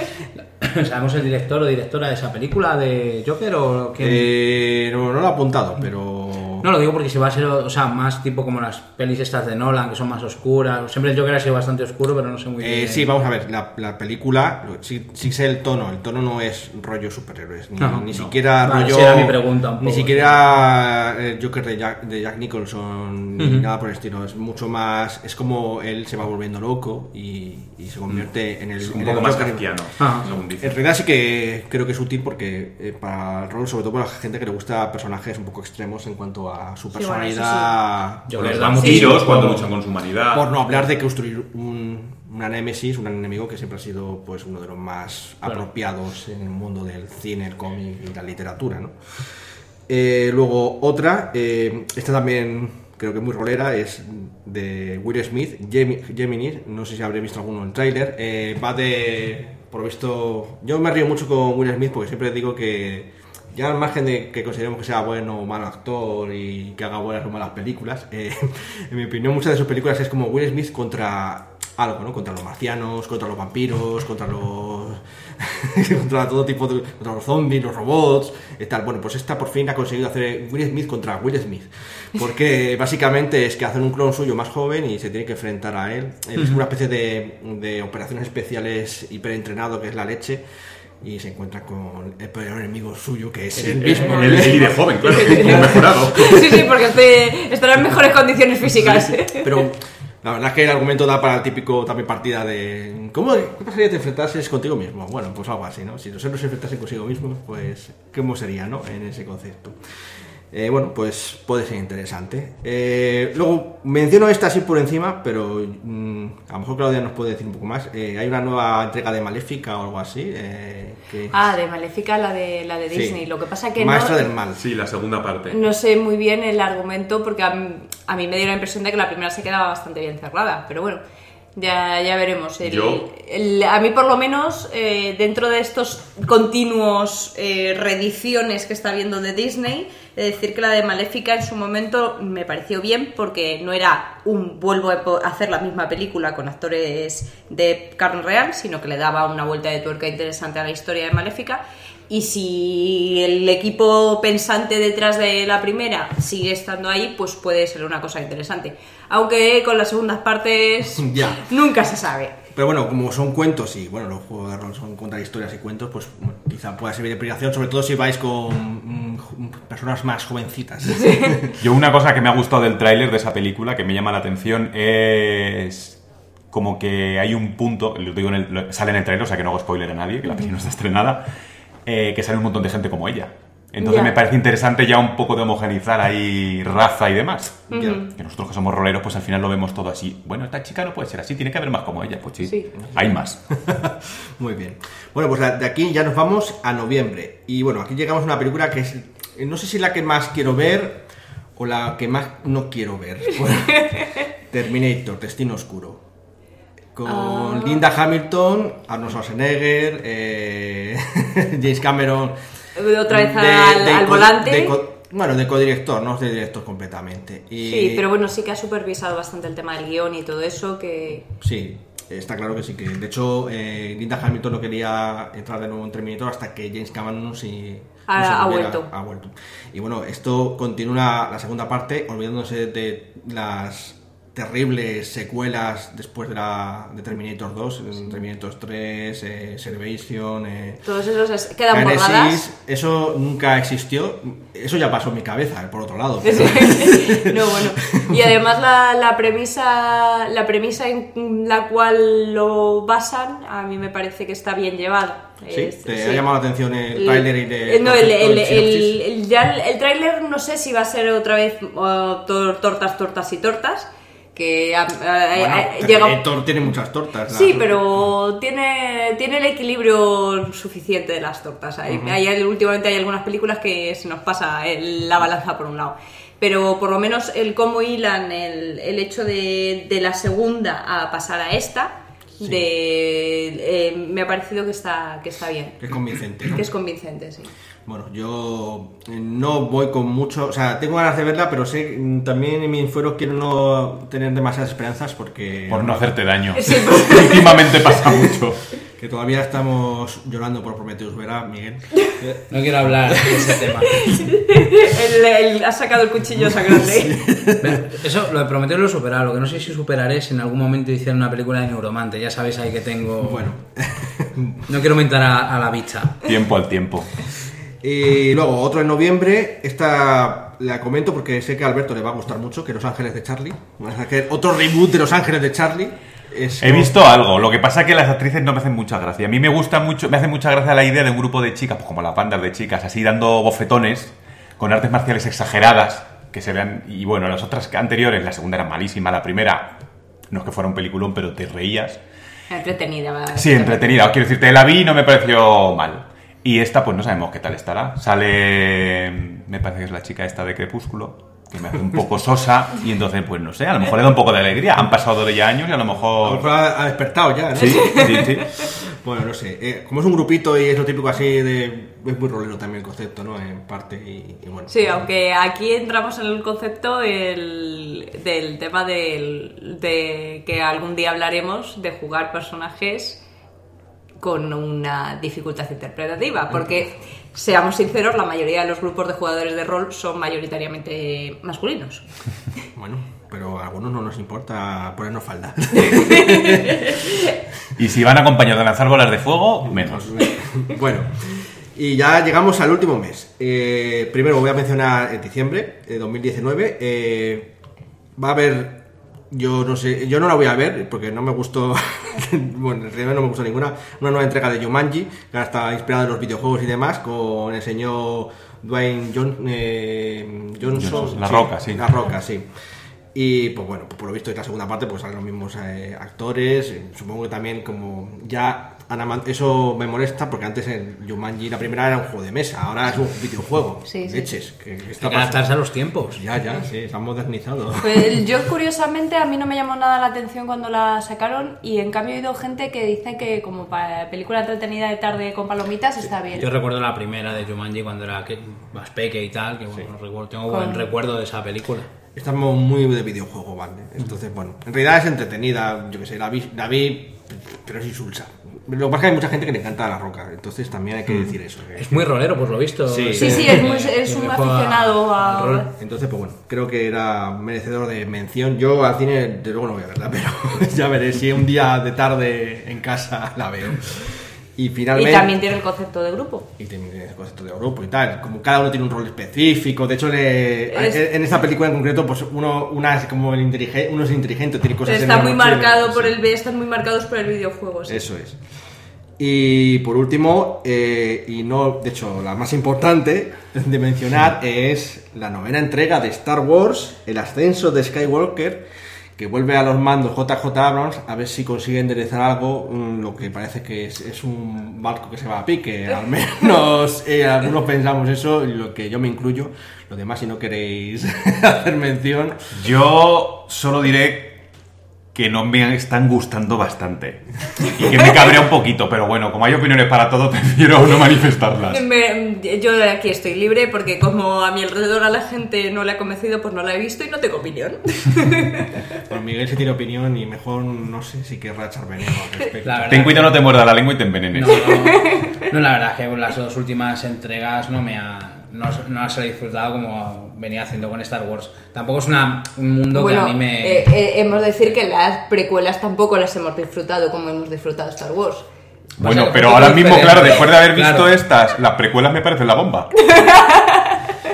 ¿Sabemos el director o directora de esa película de Joker o quién? Eh, no, no lo he apuntado, pero... No lo digo porque si va a ser, o sea, más tipo como las pelis estas de Nolan, que son más oscuras. Siempre el Joker ha sido bastante oscuro, pero no sé muy Eh, bien. sí, vamos a ver, la, la película, sí, sí sé el tono, el tono no es rollo superhéroes, ni, No, ni no. siquiera Vale, rollo... esa era mi pregunta un Ni poco, siquiera el Joker de Jack, de Jack Nicholson, ni nada por el estilo, es mucho más... Es como él se va volviendo loco y, y se convierte en el... Es un en poco el más kafkiano, según En dicen. realidad sí que creo que es útil porque eh, para el rol, sobre todo para la gente que le gusta personajes un poco extremos en cuanto a su Sí, bueno, personalidad... Les los da vampiros, muchísimo- cuando luchan con su humanidad. Por no hablar de construir un, una némesis, un enemigo que siempre ha sido pues uno de los más Claro. apropiados en el mundo del cine, el cómic y la literatura, ¿no? Eh, luego otra, eh, esta también creo que muy rolera, es de Will Smith, Gemi- Gemini, no sé si habré visto alguno en el tráiler, eh, va de, por lo visto, yo me río mucho con Will Smith porque siempre digo que ya al margen de que consideremos que sea bueno o malo actor y que haga buenas o malas películas, eh, en mi opinión muchas de sus películas es como Will Smith contra algo, ¿no? Contra los marcianos, contra los vampiros, contra los... contra todo tipo de... contra los zombies, los robots y tal. Bueno, pues esta por fin ha conseguido hacer Will Smith contra Will Smith. Porque básicamente es que hacen un clon suyo más joven y se tiene que enfrentar a él. Él es una especie de, de operaciones especiales hiperentrenado que es la leche y se encuentra con el peor enemigo suyo que es el mismo. El Eli de joven, claro, mejorado. Sí, sí, porque este- estará en mejores condiciones físicas. Pero la verdad es que el argumento da para el típico también partida de ¿cómo qué pasaría si te enfrentases contigo mismo? Bueno, pues algo así, ¿no? Si los héroes se enfrentasen consigo mismos, pues ¿cómo sería, no? En ese concepto. Eh, bueno, pues puede ser interesante. Eh, luego menciono esta así por encima, pero mm, a lo mejor Claudia nos puede decir un poco más. Eh, hay una nueva entrega de Maléfica o algo así. eh, que Ah, de Maléfica, la de, la de Sí. Disney. Lo que pasa que Maestra no, del mal. Sí, la segunda parte. no sé muy bien el argumento porque a mí, a mí me dio la impresión de que la primera se quedaba bastante bien cerrada. Pero bueno, ya, ya veremos. El- Yo- el- a mí por lo menos, eh, dentro de estos continuos eh, reediciones que está viendo de Disney, de decir que la de Maléfica en su momento me pareció bien porque no era un vuelvo a hacer la misma película con actores de carne real, sino que le daba una vuelta de tuerca interesante a la historia de Maléfica. Y si el equipo pensante detrás de la primera sigue estando ahí, pues puede ser una cosa interesante. Aunque con las segundas partes Ya. nunca se sabe. Pero bueno, como son cuentos y bueno, los juegos de rol son contar historias y cuentos, pues bueno, quizá pueda servir de inspiración, sobre todo si vais con mm, ju- personas más jovencitas. Yo una cosa que me ha gustado del tráiler de esa película, que me llama la atención, es como que hay un punto, lo digo en el- lo- sale en el tráiler, o sea que no hago spoiler a nadie, que la película no está estrenada, eh, que sale un montón de gente como ella. Entonces me parece interesante ya un poco de homogenizar ahí raza y demás. Que nosotros que somos roleros, pues al final lo vemos todo así. Bueno, esta chica no puede ser así, tiene que haber más como ella. Pues sí, Sí. hay más. Muy bien. Bueno, pues de aquí ya nos vamos a noviembre. Y bueno, aquí llegamos a una película que es, no sé si la que más quiero ver o la que más no quiero ver. Bueno, Terminator, Destino Oscuro. Con Ah. Linda Hamilton, Arnold Schwarzenegger, eh, James Cameron. Otra vez de- al, de al co- volante. de bueno, de codirector, no de director completamente. Y, Sí, pero bueno, sí que ha supervisado bastante el tema del guion y todo eso, que... Sí, está claro que sí. que De hecho, eh, Linda Hamilton no quería entrar de nuevo en Terminator hasta que James Cameron no se, Ha- no se ha volviera- vuelto. ha vuelto. Y bueno, esto continúa la segunda parte, olvidándose de las terribles secuelas después de la de Terminator 2, en Terminator 3, eh, Salvation, eh, Todos esos es- quedan Genesis, borradas. eso nunca existió. Eso ya pasó en mi cabeza, eh, por otro lado. pero- no, bueno. Y además la, la premisa la premisa en la cual lo basan a mí me parece que está bien llevada. Sí, Es- te sí. ha llamado la atención el tráiler y de eh, no, el, el, el el- ya el- el tráiler no sé si va a ser otra vez tor- tortas, tortas y tortas. Que a- a- Bueno, a- llega- Terminator tiene muchas tortas. Sí, pero tiene, tiene el equilibrio suficiente de las tortas. Hay, hay- últimamente hay algunas películas que se nos pasa el- la balanza por un lado. Pero por lo menos el cómo hilan el, el hecho de, de la segunda a pasar a esta, de, eh, me ha parecido que está, que está bien. que es convincente. ¿no? Que es convincente, sí. Bueno, yo eh, no voy con mucho, o sea, tengo ganas de verla, pero sé mm, también en mi fuero quiero no tener demasiadas esperanzas porque Por no hacerte daño. Sí. Últimamente pasa mucho. que todavía estamos llorando por Prometheus, ¿verdad, Miguel? No quiero hablar de ese tema. El- el- ha sacado el cuchillo sangrante. Pero Eso, lo de prometer lo he superado. Lo que no sé si superaré es en algún momento hicieran una película de Neuromante. Ya sabéis ahí que tengo. Bueno, No quiero mentar a, a la bicha. Tiempo al tiempo. Y luego otro en noviembre, esta la comento porque sé que a Alberto le va a gustar mucho, que Los Ángeles de Charlie. Vamos a hacer otro reboot de Los Ángeles de Charlie. Es- He visto algo, lo que pasa es que las actrices no me hacen mucha gracia. A mí me gusta mucho, me hace mucha gracia la idea de un grupo de chicas, pues como las bandas de chicas, así dando bofetones, con artes marciales exageradas, que se vean. Y bueno, las otras anteriores, la segunda era malísima, la primera, no es que fuera un peliculón, pero te reías. Entretenida. va. Sí, entretenida. Quiero decirte, la vi y no me pareció mal. Y esta, pues no sabemos qué tal estará. Sale, me parece que es la chica esta de Crepúsculo, que me hace un poco sosa. Y entonces, pues no sé, a lo mejor le da un poco de alegría. Han pasado de ya años y a lo A lo mejor... mejor ha, ha despertado ya, ¿no? Sí, sí, sí. Bueno, no sé. eh, como es un grupito y es lo típico así de. Es muy rolero también el concepto, ¿no? En parte. Y, y bueno. Sí, aunque aquí entramos en el concepto del, del tema del, de que algún día hablaremos de jugar personajes con una dificultad interpretativa, porque seamos sinceros, la mayoría de los grupos de jugadores de rol son mayoritariamente masculinos. Bueno, pero a algunos no nos importa ponernos falda. Y si van acompañados de lanzar bolas de fuego, menos. bueno, y ya llegamos al último mes. Eh, primero voy a mencionar en diciembre de 2019. eh, va a haber. Yo no sé, yo no la voy a ver porque no me gustó. bueno, en realidad no me gustó ninguna. Una nueva entrega de Jumanji, que ahora está inspirada en los videojuegos y demás, con el señor Dwayne John- eh, Johnson. La Roca, sí. La Roca, sí. Y pues bueno, por lo visto en la segunda parte pues salen los mismos eh, actores. eh, Supongo que también como ya aman- eso me molesta porque antes en Jumanji la primera era un juego de mesa, ahora es un videojuego. Sí, sí. Leches, que, que está Hay que adaptarse a los tiempos. Ya, ya, sí, se han modernizado. Pues yo curiosamente a mí no me llamó nada la atención cuando la sacaron y en cambio he oído gente que dice que como para película entretenida de tarde con palomitas está bien. Yo recuerdo la primera de Jumanji cuando era que- más peque y tal, que bueno, recuerdo- tengo Con- buen recuerdo de esa película. Estamos muy de videojuego, ¿vale? Entonces, bueno, en realidad es entretenida, yo que sé, la vi, la vi pero es insulsa. Lo que pasa es que hay mucha gente que le encanta la roca, entonces también hay que decir eso. que- Es muy rolero, por lo visto. Sí. Sí, sí, es, muy- es un aficionado a... rol. Entonces, pues bueno, creo que era merecedor de mención. Yo al cine, de luego no voy a verla, pero ya veré si un día de tarde en casa la veo. Y también tiene el concepto de grupo. y tiene el concepto de grupo y tal. Como cada uno tiene un rol específico. De hecho, le- Es- en esta película en concreto, pues uno, una es como el inteligente, uno es inteligente, tiene cosas Está muy marcado sí. por el, están muy marcados por el videojuego. sí. Eso es. Y por último, eh, y no, de hecho, la más importante de mencionar es la novena entrega de Star Wars, El ascenso de Skywalker, que vuelve a los mandos JJ Abrams a ver si consigue enderezar algo, mm, lo que parece que es, es un barco que se va a pique, al menos eh, algunos pensamos eso, lo que yo me incluyo, lo demás si no queréis hacer mención, Yo solo diré que no me están gustando bastante. Y que me cabrea un poquito, pero bueno, como hay opiniones para todo, prefiero no manifestarlas. Me- yo aquí estoy libre porque como a mi alrededor a la gente no le ha convencido, pues no la he visto y no tengo opinión. Pues Miguel sí tiene opinión y mejor no sé si querrá echar veneno al respecto. Ten cuidado, no te muerda la lengua y te envenenes. No, no, no, la verdad es que las dos últimas entregas no me ha, no, no las he disfrutado como venía haciendo con Star Wars. Tampoco es una, un mundo bueno, que a mí me... eh, eh, hemos de decir que las precuelas tampoco las hemos disfrutado como hemos disfrutado Star Wars. Bueno, pero ahora mismo, diferente. claro, después de haber visto Claro. estas, las precuelas me parecen la bomba.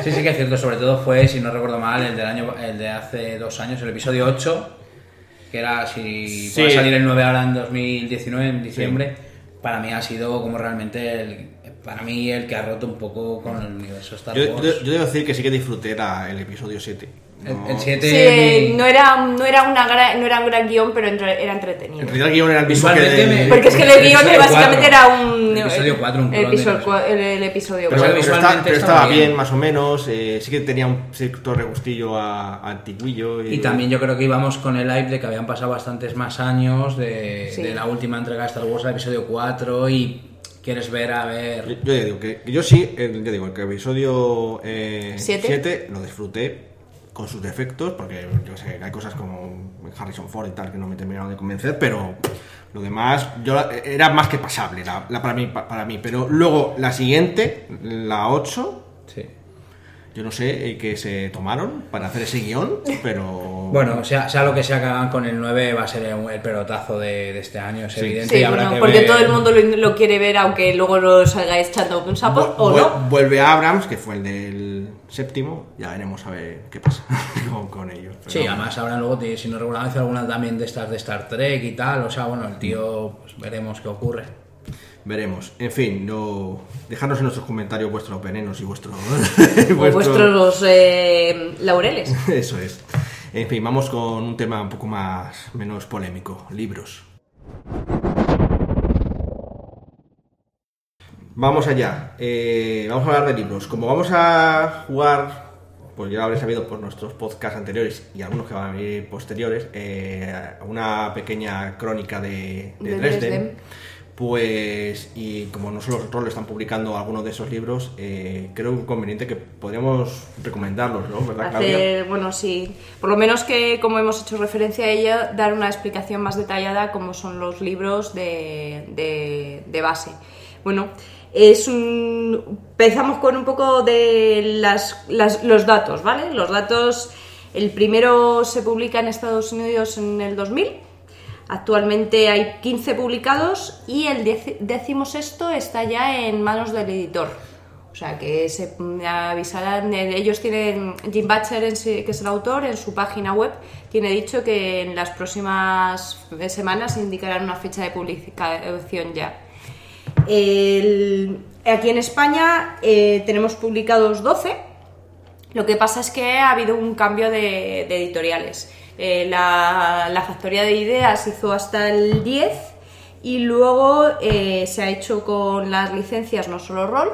Sí, sí que es cierto, sobre todo fue, si no recuerdo mal, el del año, el de hace dos años, el episodio 8, que era si Sí. puede salir el 9 ahora en 2019, en diciembre, para mí ha sido como realmente el, para mí el que ha roto un poco con el universo Star Yo, Wars. yo- yo debo decir que sí que disfruté la- el episodio 7. El- No- el 7 Sí, no era, no era, una gran, no era un gran guion, pero entre- era entretenido. En realidad el guion era el mismo que de- me- Porque es que el El guion básicamente cuatro. era un... El episodio cuatro, un el episodio, el, el episodio Pero, Pues cuatro. pero visualmente está- pero estaba bien. bien. más o menos. eh, sí que tenía un cierto regustillo a, a antiguillo. Y también yo creo que íbamos con el hype de que habían pasado bastantes más años de, Sí. de la última entrega de Star Wars, el episodio 4, y quieres ver a ver... yo ya digo que, yo sí, el, ya digo, el que episodio ¿Siete? 7 lo disfruté con sus defectos, porque yo sé que hay cosas como Harrison Ford y tal que no me terminaron de convencer, pero lo demás yo la- era más que pasable la, la- para, mí, pa- para mí. Pero luego la siguiente, la 8, Sí. Yo no sé eh, qué se tomaron para hacer ese guion, pero... Bueno, sea, sea lo que sea que hagan con el 9, va a ser el, el pelotazo de, de este año, es Sí. evidente. Sí, y habrá bueno, que porque ver- todo el mundo lo, lo quiere ver, aunque luego lo salgáis echando un sapo Vu- o no. Vuelve Abrams, que fue el del séptimo, ya veremos a ver qué pasa con, con ellos. Pero- Sí, además habrá luego, te- si no hace alguna también de estas de Star Trek y tal, o sea, bueno, el tío, pues veremos qué ocurre. Veremos. En fin, no... dejadnos en nuestros comentarios vuestros venenos y vuestro... O vuestros eh, laureles. Eso es. En fin, vamos con un tema un poco más menos polémico, libros. Vamos allá. Eh, vamos a hablar de libros. Como vamos a jugar, pues ya lo habréis sabido por nuestros podcasts anteriores y algunos que van a venir posteriores, eh, una pequeña crónica de, de De Dresden. Dresden. Pues, y como no solo nosotros están publicando algunos de esos libros, eh, creo conveniente que podríamos recomendarlos, ¿no? ¿Verdad, Claudia? Hacer, bueno, sí, por lo menos que, como hemos hecho referencia a ella, dar una explicación más detallada como son los libros de, de- de base. Bueno, es un... empezamos con un poco de las, las- los datos, ¿vale? Los datos, el primero se publica en Estados Unidos en el 2000, Actualmente hay 15 publicados y el dieci- decimosexto está ya en manos del editor. O sea que se avisarán, ellos tienen, Jim sí- que es el autor, en su página web tiene dicho que en las próximas semanas indicarán una fecha de publicación ya. Aquí en España eh, tenemos publicados 12, lo que pasa es que ha habido un cambio de editoriales. Eh, la, la factoría de ideas hizo hasta el 10 y luego eh, se ha hecho con las licencias No Solo Roll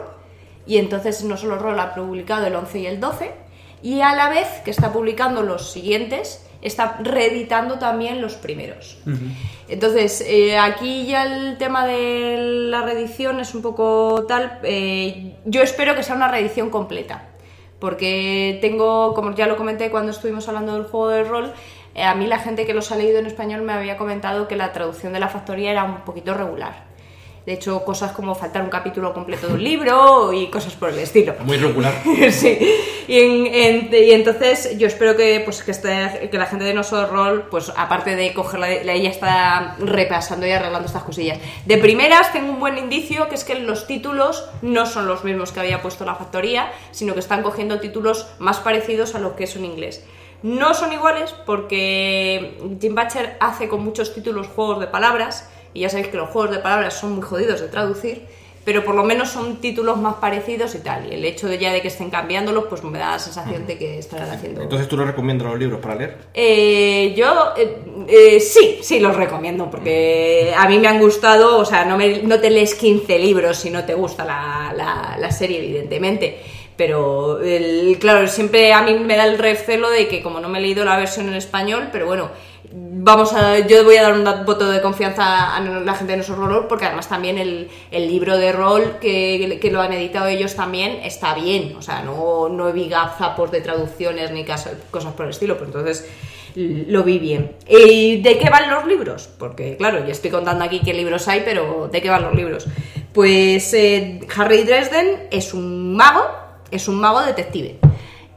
y entonces No Solo Roll ha publicado el 11 y el 12 y a la vez que está publicando los siguientes está reeditando también los primeros. Entonces, eh, aquí ya el tema de la reedición es un poco tal. yo espero que sea una reedición completa. Porque tengo, como ya lo comenté cuando estuvimos hablando del juego de rol, eh, a mí la gente que los ha leído en español me había comentado que la traducción de la factoría era un poquito regular. De hecho, cosas como faltar un capítulo completo de un libro y cosas por el estilo. Muy regular. sí. Y, en- en- y entonces yo espero que, pues, que, este- que la gente de No Solo Roll, pues aparte de cogerla, la- ella está repasando y arreglando estas cosillas. De primeras tengo un buen indicio que es que los títulos no son los mismos que había puesto la factoría, sino que están cogiendo títulos más parecidos a lo que es en inglés. No son iguales porque Jim Butcher hace con muchos títulos juegos de palabras y ya sabéis que los juegos de palabras son muy jodidos de traducir, pero por lo menos son títulos más parecidos y tal. Y el hecho de ya de que estén cambiándolos, pues me da la sensación de que estarán haciendo. Entonces, ¿tú nos recomiendas los libros para leer? Eh, yo eh, eh, sí, sí los recomiendo, porque a mí me han gustado, o sea, no, me- no te lees 15 libros si no te gusta la, la- la serie, evidentemente. Pero, el- claro, siempre a mí me da el recelo de que como no me he leído la versión en español, pero bueno, vamos a, yo voy a dar un voto de confianza a la gente de nuestro rol, porque además también el, el libro de rol que, que lo han editado ellos también está bien, o sea, no, no vi gazapos de traducciones ni cosas por el estilo, pues entonces lo vi bien. ¿Y de qué van los libros? Porque claro, yo estoy contando aquí qué libros hay, pero ¿de qué van los libros? Pues eh, Harry Dresden es un mago, es un mago detective.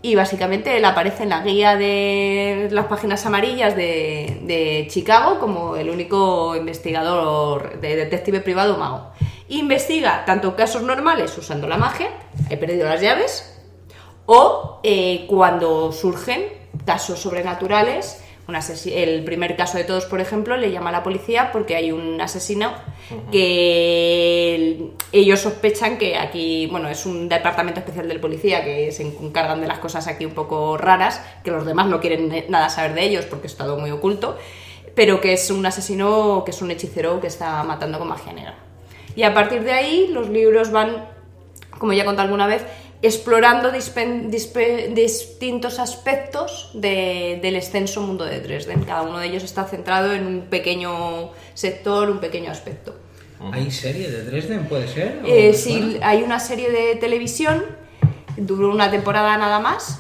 Y básicamente él aparece en la guía de las páginas amarillas de, Chicago como el único investigador de detective privado mago. Investiga tanto casos normales usando la magia, he perdido las llaves, o eh, cuando surgen casos sobrenaturales. Un el primer caso de todos, por ejemplo, le llama a la policía porque hay un asesino que el- ellos sospechan que aquí, bueno, es un departamento especial del policía que se encargan de las cosas aquí un poco raras, que los demás no quieren ne- nada saber de ellos porque es todo muy oculto, pero que es un asesino, que es un hechicero que está matando con magia negra. Y a partir de ahí los libros van como ya conté alguna vez, explorando distintos aspectos de- del extenso mundo de Dresden. Cada uno de ellos está centrado en un pequeño sector, un pequeño aspecto. ¿Hay serie de Dresden, puede ser? ¿O Eh, sí, hay una serie de televisión, duró una temporada nada más.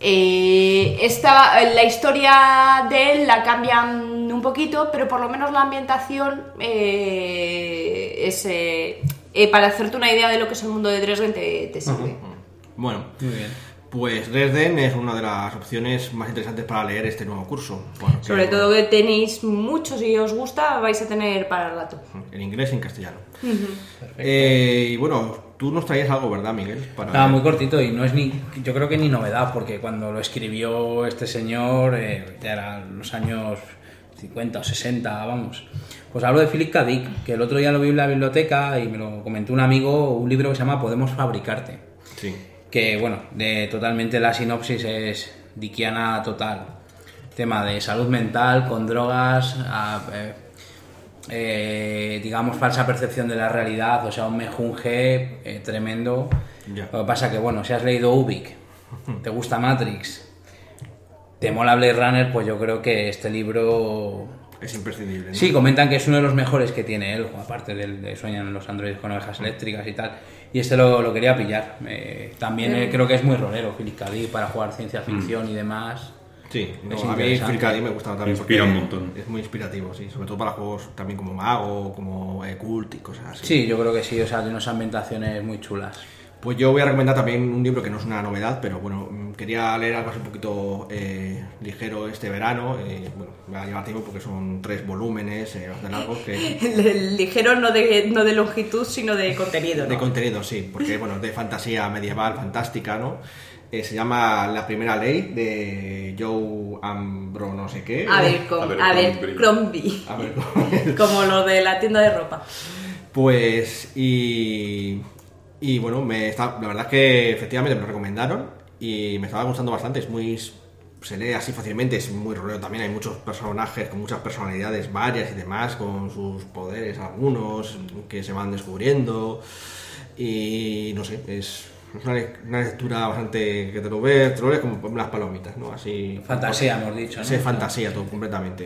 Eh, esta, la historia de él la cambian un poquito, pero por lo menos la ambientación eh, es... eh, para hacerte una idea de lo que es el mundo de Dresden te, te sirve. Bueno, Muy bien. pues Dresden es una de las opciones más interesantes para leer este nuevo curso. Bueno, que- Sobre todo que tenéis mucho, si os gusta, vais a tener para el rato. En inglés y en castellano. Eh, y bueno, tú nos traías algo, ¿verdad, Miguel? Para Nada, muy cortito y no es ni, yo creo que ni novedad, porque cuando lo escribió este señor, eh, ya eran los años 50 o 60, vamos. Pues hablo de Philip K. Dick, que el otro día lo vi en la biblioteca y me lo comentó un amigo, un libro que se llama Podemos fabricarte. Sí. Que bueno, de, totalmente la sinopsis es dickiana total. Tema de salud mental con drogas, a- eh, eh, digamos falsa percepción de la realidad, o sea, un mejunje eh, tremendo. Lo que pasa que bueno, si has leído Ubik, te gusta Matrix, te mola Blade Runner, pues yo creo que este libro Es imprescindible. ¿no? Sí, comentan que es uno de los mejores que tiene él, aparte del de Sueñan los androides con ovejas eléctricas y tal. Y este lo, lo quería pillar. Eh, también eh, creo que es muy rolero, Philip K. Dick, para jugar ciencia ficción y demás. Sí, no, a mí interesante. Phil K. Dick me gustaba también. Inspira un montón. Es muy inspirativo, sí. Sobre todo para juegos también como Mago, como eh, Cult y cosas así. Sí, yo creo que sí, o sea, tiene unas ambientaciones muy chulas. Pues yo voy a recomendar también un libro que no es una novedad, pero bueno, mm, quería leer algo así un poquito eh, ligero este verano. eh, bueno, me va a llevar tiempo porque son tres volúmenes eh, bastante largos que, El ligero no de, no de longitud, sino de contenido. de ¿no? contenido, sí, porque bueno, es de fantasía medieval, fantástica, ¿no? Eh, se llama La Primera Ley de Joe Ambro no sé qué. A ver, con, a ver, Crombie. A ver, Como lo de la tienda de ropa. Pues, y, y bueno, me está, la verdad es que efectivamente me lo recomendaron y me estaba gustando bastante. Es muy. Se lee así fácilmente, es muy rolero también. Hay muchos personajes con muchas personalidades varias y demás, con sus poderes, algunos que se van descubriendo. Y no sé, es una, le- una lectura bastante que te lo ves, te lo lees como unas palomitas, ¿no? Así. Fantasía, hemos dicho, ¿no? Sí, fantasía todo completamente.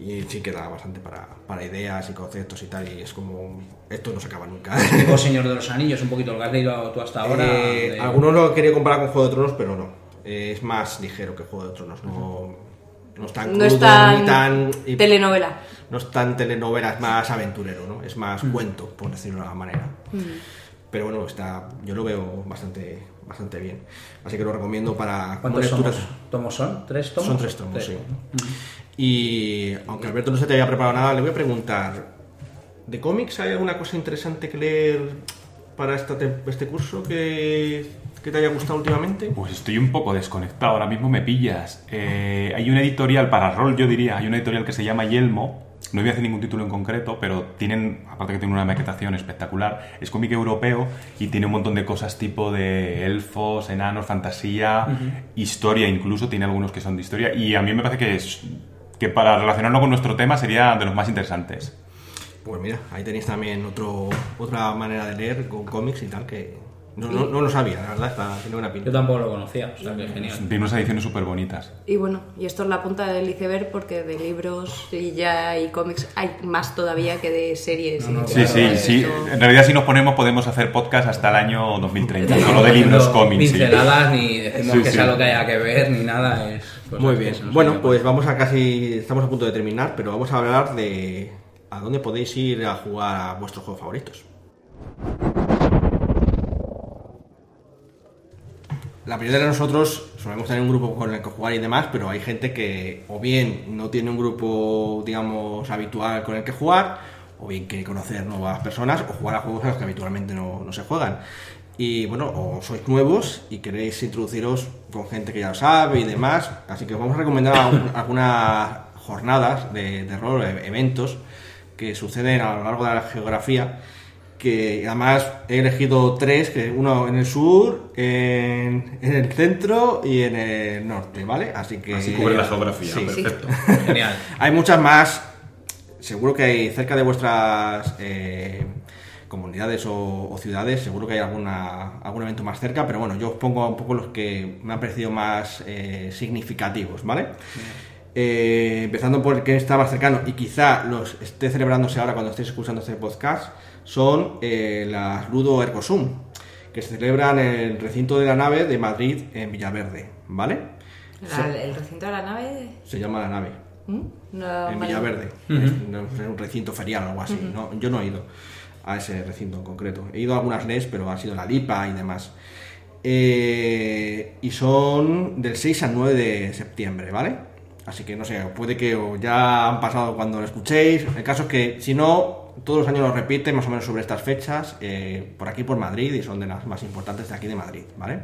Y sí que da bastante para, para ideas y conceptos y tal. Y es como. Esto no se acaba nunca. Tipo Señor de los Anillos, un poquito lo que has leído tú hasta ahora. Eh, de- Algunos lo quería comparar con Juego de Tronos, pero no. Eh, es más ligero que Juego de Tronos. No, no es tan No es crudo, tan ni tan. y- telenovela. no es tan telenovela, es más aventurero, ¿no? Es más cuento, por decirlo de alguna manera. Pero bueno, está, yo lo veo bastante, bastante bien. Así que lo recomiendo para ¿Cuántos lecturas. tomos? ¿Tomos son? ¿Tres tomos? Son tres tomos, sí. Y aunque Alberto no se te haya preparado nada, le voy a preguntar: ¿de cómics hay alguna cosa interesante que leer para esta este curso que, que te haya gustado últimamente? Pues estoy un poco desconectado, ahora mismo me pillas. Eh, hay una editorial para rol, yo diría, hay una editorial que se llama Yelmo, no voy a decir ningún título en concreto, pero tienen, aparte que tiene una maquetación espectacular, es cómic europeo y tiene un montón de cosas tipo de elfos, enanos, fantasía, historia incluso, tiene algunos que son de historia, y a mí me parece que, es, que para relacionarlo con nuestro tema sería de los más interesantes. Pues mira, ahí tenéis también otro, otra manera de leer con cómics y tal que no, no, no lo sabía, la verdad, está, tiene buena Yo pinta. tampoco lo conocía, o sea que genial. Tiene unas ediciones súper bonitas. Y bueno, y esto es la punta del iceberg porque de libros y ya y cómics hay más todavía que de series. No, y Sí, Claro, sí, esto- sí. En realidad, si nos ponemos, podemos hacer podcast hasta el año 2030, solo de libros No cómics. sí. Pinceladas, ni decimos Sí, que sí. sea lo que haya que ver, ni nada. Es cosas Muy bien. Bueno, pues vamos a casi. Estamos a punto de terminar, pero vamos a hablar de a dónde podéis ir a jugar a vuestros juegos favoritos. La mayoría de nosotros solemos tener un grupo con el que jugar y demás, pero hay gente que o bien no tiene un grupo, digamos, habitual con el que jugar, o bien quiere conocer nuevas personas o jugar a juegos a los que habitualmente no, no se juegan. Y bueno, o sois nuevos y queréis introduciros con gente que ya lo sabe y demás, así que os vamos a recomendar algunas jornadas de, de rol, eventos que suceden a lo largo de la geografía que además he elegido tres, que uno en el sur, en, en el centro y en el norte, ¿vale? Así que... Así cubre la geografía, Sí. perfecto. Genial. Hay muchas más, seguro que hay cerca de vuestras eh, comunidades o, o ciudades, seguro que hay alguna, algún evento más cerca, pero bueno, yo os pongo un poco los que me han parecido más eh, significativos, ¿vale? Eh, empezando por el que está más cercano y quizá los esté celebrándose ahora cuando estéis escuchando este podcast, son eh, las Ludo Ergosum, que se celebran en el recinto de la nave de Madrid en Villaverde, ¿vale? La- el recinto de la nave. Se llama la nave ¿Mm? No, en. Villaverde. Es, no, es un recinto ferial o algo así. no, yo no he ido a ese recinto en concreto. He ido a algunas LES, pero ha sido la LIPA y demás. Eh, y son del 6 al 9 de septiembre, ¿vale? Así que no sé, puede que o ya han pasado cuando lo escuchéis. El caso es que, si no, todos los años lo repiten más o menos sobre estas fechas, eh, por aquí por Madrid, y son de las más importantes de aquí de Madrid, ¿vale?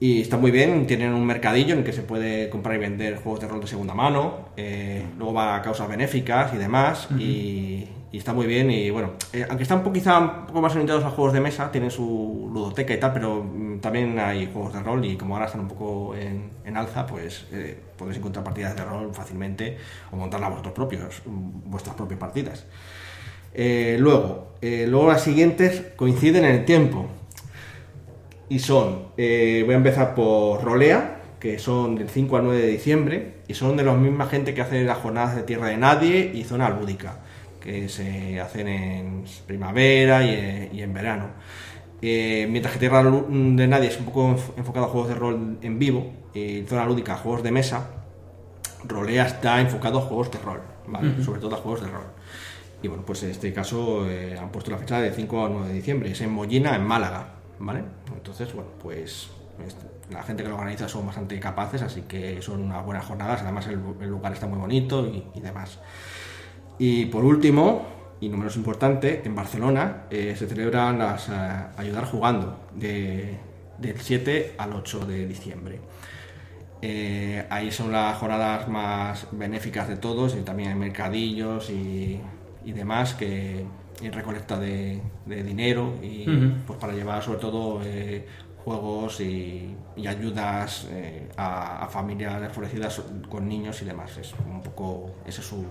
Y está muy bien, tienen un mercadillo en el que se puede comprar y vender juegos de rol de segunda mano, eh, luego va a causas benéficas y demás, y, y está muy bien. Y bueno, eh, aunque están un quizá un poco más orientados a juegos de mesa, tienen su ludoteca y tal, pero mm, también hay juegos de rol y como ahora están un poco en, en alza, pues eh, podéis encontrar partidas de rol fácilmente o montarlas vosotros propios, mm, vuestras propias partidas. Eh, luego, eh, luego las siguientes coinciden en el tiempo. Y son, eh, voy a empezar por Rolea, que son del 5 al 9 de diciembre, y son de la misma gente que hace las jornadas de Tierra de Nadie y Zona Lúdica, que se hacen en primavera y, y en verano. Eh, mientras que Tierra de Nadie es un poco enf- enfocado a juegos de rol en vivo, y Zona Lúdica a juegos de mesa, Rolea está enfocado a juegos de rol, ¿vale? Sobre todo a juegos de rol. Y bueno, pues en este caso eh, han puesto la fecha de 5 al 9 de diciembre, es en Mollina, en Málaga, ¿vale? Entonces, bueno, pues es- la gente que lo organiza son bastante capaces, así que son unas buenas jornadas, además el, lugar está muy bonito y, demás. Y por último, y no menos importante, en Barcelona eh, se celebran las eh, Ayudar Jugando, de- del 7 al 8 de diciembre. Ahí son las jornadas más benéficas de todos y también hay mercadillos y, y demás que y recolecta de, de dinero y pues para llevar sobre todo eh, juegos y, y ayudas eh, a, a familias desfavorecidas con niños y demás es un poco ese es su,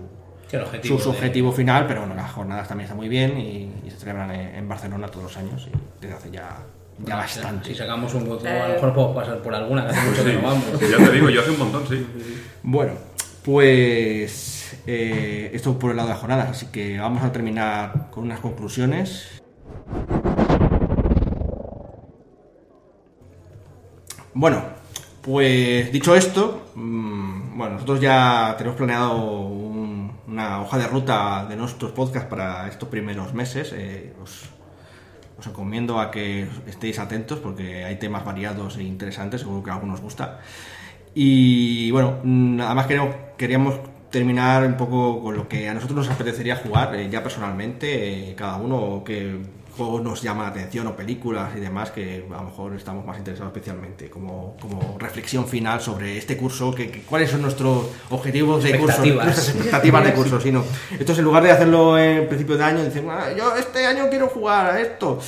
objetivo su, su de- objetivo final pero bueno las jornadas también están muy bien y, y se celebran en, en Barcelona todos los años y desde hace ya, ya Bueno, bastante Si sacamos un hueco, Eh. a lo mejor podemos pasar por alguna, que hace mucho que no vamos. ya te digo, yo hace un montón, sí. Bueno, pues eh, esto por el lado de jornadas, así que vamos a terminar con unas conclusiones. Bueno, pues dicho esto, mm, bueno, nosotros ya tenemos planeado un- una hoja de ruta de nuestros podcasts para estos primeros meses. eh, os, recomiendo a que estéis atentos porque hay temas variados e interesantes, seguro que a algunos gusta. Y bueno, mm, además queríamos, queríamos terminar un poco con lo que a nosotros nos apetecería jugar, eh, ya personalmente, eh, cada uno que juegos nos llaman la atención o películas y demás que a lo mejor estamos más interesados especialmente como, como reflexión final sobre este curso, que, que- cuáles son nuestros objetivos de curso, Expectativas. nuestras expectativas de curso, sino esto es en lugar de hacerlo en principio de año, dicen, "Ah, yo este año quiero jugar a esto.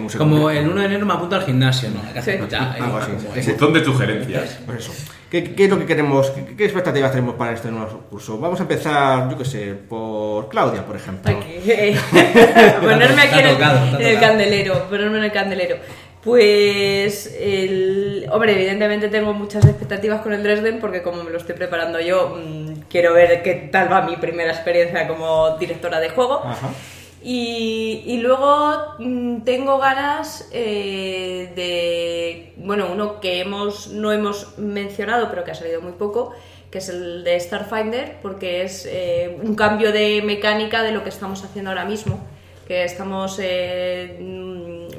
No sé Como el 1 de enero me apunto al gimnasio, ¿no? Hay que hacer Sí. ya. Algo así. Como de sugerencias. Pues eso. ¿Qué, qué es lo que queremos? ¿Qué, qué expectativas tenemos para este nuevo curso? Vamos a empezar, yo qué sé, por Claudia, por ejemplo. Ponerme aquí en el, tocado, en candelero, ponerme en el candelero. Pues, el, hombre, evidentemente tengo muchas expectativas con el Dresden porque como me lo estoy preparando yo, mm, quiero ver qué tal va mi primera experiencia como directora de juego. Ajá. Y, luego mm, tengo ganas eh, de, bueno, uno que hemos, no hemos mencionado, pero que ha salido muy poco, que es el de Starfinder, porque es eh, un cambio de mecánica de lo que estamos haciendo ahora mismo, que estamos en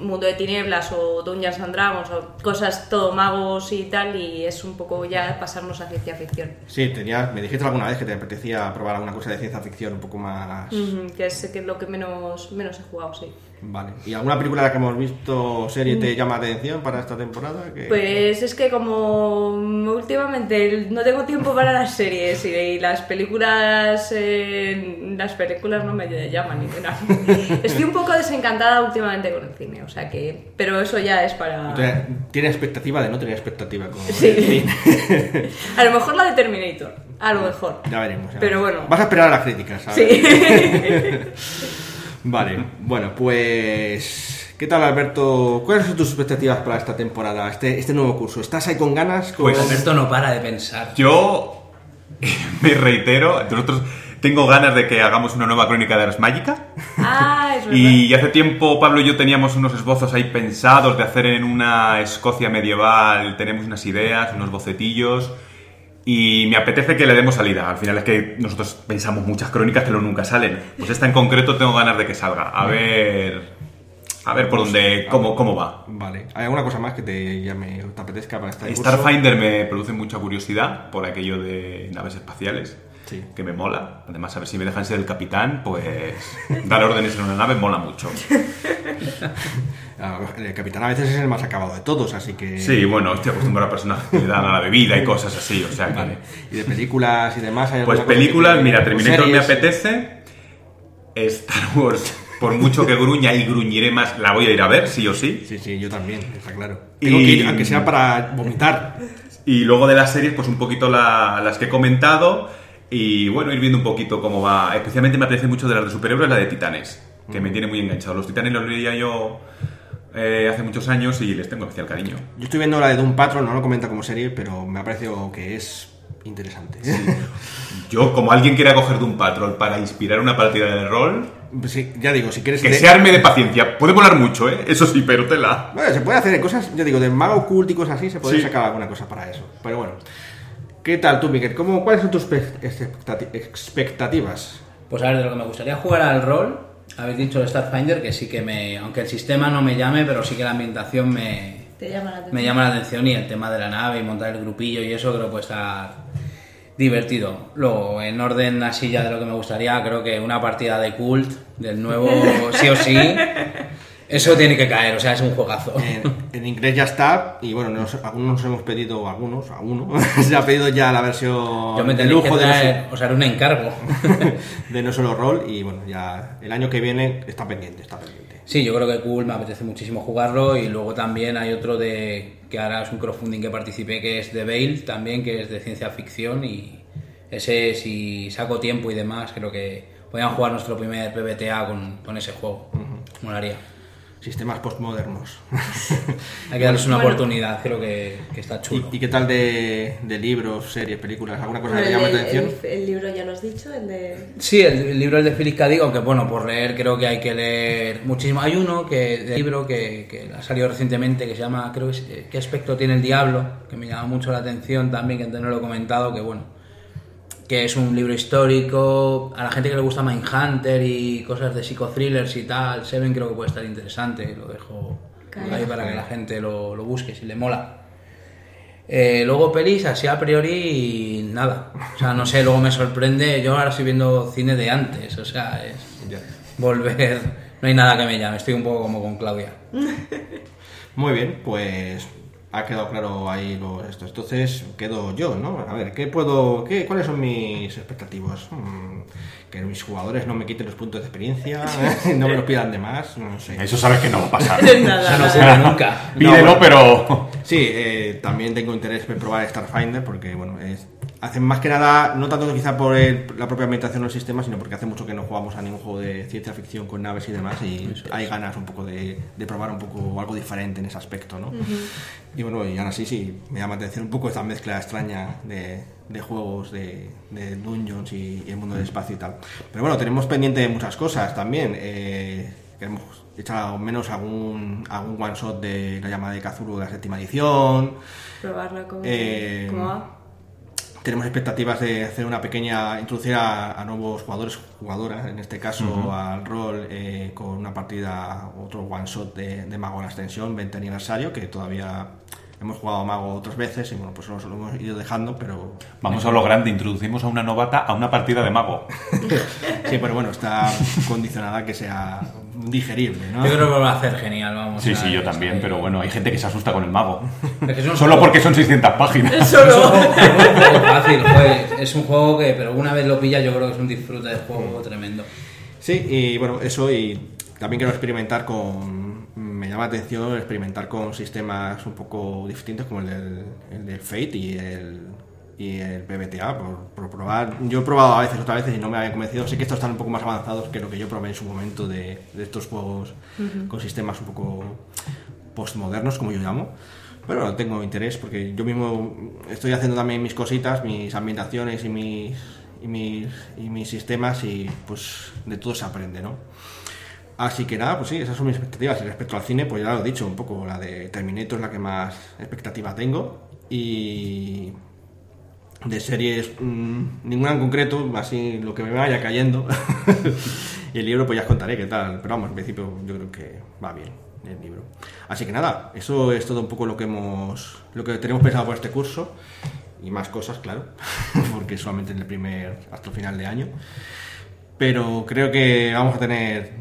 Mundo de Tinieblas o Dungeons and Dragons o cosas todo magos y tal, y es un poco ya pasarnos a ciencia ficción. Sí, tenías, me dijiste alguna vez que te apetecía probar alguna cosa de ciencia ficción un poco más... Que es, que es lo que menos, menos he jugado, sí. Vale. ¿Y alguna película que hemos visto serie te llama la atención para esta temporada? Que- Pues es que como últimamente no tengo tiempo para las series y las películas eh, las películas no me llaman ni nada. Estoy un poco desencantada últimamente con el cine, o sea que pero eso ya es para ¿Tiene expectativa de no tener expectativa con Sí. el cine? a lo mejor la de Terminator, a lo mejor. Ya veremos. ya Pero veremos. bueno. Vas a esperar a las críticas, ¿sabes? Sí. Vale, bueno, pues... ¿Qué tal, Alberto? ¿Cuáles son tus expectativas para esta temporada, este, este nuevo curso? ¿Estás ahí con ganas? Con... Pues- Alberto no para de pensar. Yo me reitero, nosotros tengo ganas de que hagamos una nueva crónica de Ars Magica. Ah, es verdad. Y hace tiempo Pablo y yo teníamos unos esbozos ahí pensados de hacer en una Escocia medieval, tenemos unas ideas, unos bocetillos. Y me apetece que le demos salida. Al final es que nosotros pensamos muchas crónicas que luego nunca salen. Pues esta en concreto tengo ganas de que salga. A ver. A ver por dónde. cómo, cómo va. Vale. ¿Hay alguna cosa más que te o te apetezca para este curso? Starfinder me produce mucha curiosidad por aquello de naves espaciales. Sí. Que me mola. Además, a ver si me dejan ser el capitán, pues dar órdenes en una nave mola mucho. Ah, El capitán a veces es el más acabado de todos, así que... Sí, bueno, estoy acostumbrado a personajes que le dan a la bebida y cosas así, o sea que... Vale. ¿Y de películas y demás? ¿hay Pues películas, mira, Terminator me apetece. Star Wars, por mucho que gruña y gruñiré más, la voy a ir a ver, sí o sí. Sí, sí, yo también, está claro. Y- Tengo que ir, aunque sea para vomitar. Y luego de las series, pues un poquito la- las que he comentado. Y bueno, ir viendo un poquito cómo va. Especialmente me apetece mucho de las de superhéroes, la de Titanes, que me tiene muy enganchado. Los Titanes los leía yo eh, hace muchos años y les tengo especial cariño. Yo estoy viendo la de Doom Patrol, no lo comenta como serie, pero me ha parecido que es interesante. Yo, como alguien quiera coger de un patrol para inspirar una partida de rol, Sí, ya digo, si quieres... que de- se arme de paciencia. Puede volar mucho, ¿eh? Eso sí, pero tela. Bueno, se puede hacer cosas, yo digo, de mago oculto y cosas así, se puede Sí. sacar alguna cosa para eso. Pero bueno. ¿Qué tal tú, Miguel? ¿Cómo, ¿Cuáles son tus pe- expectati- expectativas? Pues a ver, de lo que me gustaría jugar al rol, habéis dicho el Starfinder, que sí que me. Aunque el sistema no me llame, pero sí que la ambientación me, Te llama la atención. me llama la atención y el tema de la nave y montar el grupillo y eso creo que puede estar divertido. Luego, en orden así ya de lo que me gustaría, creo que una partida de cult del nuevo sí o sí. Eso tiene que caer, o sea, es un juegazo. En, en inglés ya está, y bueno, nos- algunos nos hemos pedido, algunos, a uno, se ha pedido ya la versión Yo me de que lujo de no, o sea, era un encargo. de no solo rol, y bueno, ya el año que viene está pendiente, está pendiente. Sí, yo creo que cool, me apetece muchísimo jugarlo y luego también hay otro de que ahora es un crowdfunding que participé que es de Veil también, que es de ciencia ficción y ese si saco tiempo y demás creo que podrían jugar nuestro primer PBTA con, con ese juego. Molaría. Sistemas postmodernos. Hay que darles una Bueno. oportunidad, creo que, que está ¿Y, chulo. y qué tal de, de libros, series, películas? ¿Alguna cosa que te llame la atención? el- el libro ya lo has dicho, el de... Sí, el, el libro es de Philip K. Dick, aunque bueno, por leer creo que hay que leer muchísimo. Hay uno que de libro que, que ha salido recientemente que se llama, creo que es eh, ¿Qué aspecto tiene el diablo? Que me llama mucho la atención también, que antes no lo he comentado, que bueno, que es un libro histórico. A la gente que le gusta Mindhunter y cosas de psicothrillers y tal, Seven creo que puede estar interesante. Lo dejo ahí para que la gente lo, lo busque si le mola. Eh, luego pelis, así a priori, nada. O sea, no sé, luego me sorprende. Yo ahora estoy viendo cine de antes, o sea, es Ya. volver No hay nada que me llame, estoy un poco como con Claudia. Muy bien, pues ha quedado claro ahí lo, esto. Entonces quedo yo, ¿no? A ver, ¿qué puedo, qué, ¿cuáles son mis expectativas? Mm, que mis jugadores no me quiten los puntos de experiencia, no me los pidan de más, no sé. Eso sabes que no va a pasar. Eso no ocurre nunca. Pídelo, bueno. pero... Sí, eh, también tengo interés en probar Starfinder porque, bueno, es, hace más que nada, no tanto quizá por el- la propia ambientación del sistema, sino porque hace mucho que no jugamos a ningún juego de ciencia ficción con naves y demás y hay ganas un poco de, de probar un poco algo diferente en ese aspecto, ¿no? Y bueno, y aún así sí, me llama la atención un poco esta mezcla extraña de, de juegos, de, de dungeons y, y el mundo del espacio y tal. Pero bueno, tenemos pendiente muchas cosas también. Eh, queremos echar al menos algún, algún one shot de la llamada de Cthulhu de la séptima edición. Probarla Eh, va. Tenemos expectativas de hacer una pequeña, introducir a, a nuevos jugadores, jugadoras, en este caso al rol, eh, con una partida, otro one shot de, de Mago en la extensión, 20 aniversario, que todavía hemos jugado a Mago otras veces y bueno, pues nos lo hemos ido dejando, pero Vamos a lo grande, introducimos a una novata a una partida de mago. sí, pero bueno, está condicionada que sea digerible, ¿no? Yo creo que lo va a hacer genial, vamos. Sí, a- sí, yo también, pero bueno, hay gente que se asusta con el mago. Es que es un Solo juego- porque son 600 páginas. Es un juego fácil. Es un juego que, pero una vez lo pilla, yo creo que es un disfrute de juego tremendo. Sí, y bueno, eso y también quiero experimentar con... Me llama la atención experimentar con sistemas un poco distintos como el del, el del Fate y el, y el PBTA, por, por probar. Yo he probado a veces, otras veces y no me habían convencido. Sé que estos están un poco más avanzados que lo que yo probé en su momento de, de estos juegos con sistemas un poco postmodernos, como yo llamo. Pero bueno, tengo interés porque yo mismo estoy haciendo también mis cositas, mis ambientaciones y mis, y mis, y mis sistemas y pues de todo se aprende, ¿no? Así que nada, pues sí, esas son mis expectativas. Y respecto al cine, pues ya lo he dicho, un poco la de Terminator es la que más expectativa tengo. Y de series, mm, ninguna en concreto, así lo que me vaya cayendo. y el libro, pues ya os contaré qué tal. Pero vamos, en principio yo creo que va bien el libro. Así que nada, eso es todo un poco lo que hemos, lo que tenemos pensado por este curso. Y más cosas, claro, porque solamente en el primer, hasta el final de año. Pero creo que vamos a tener,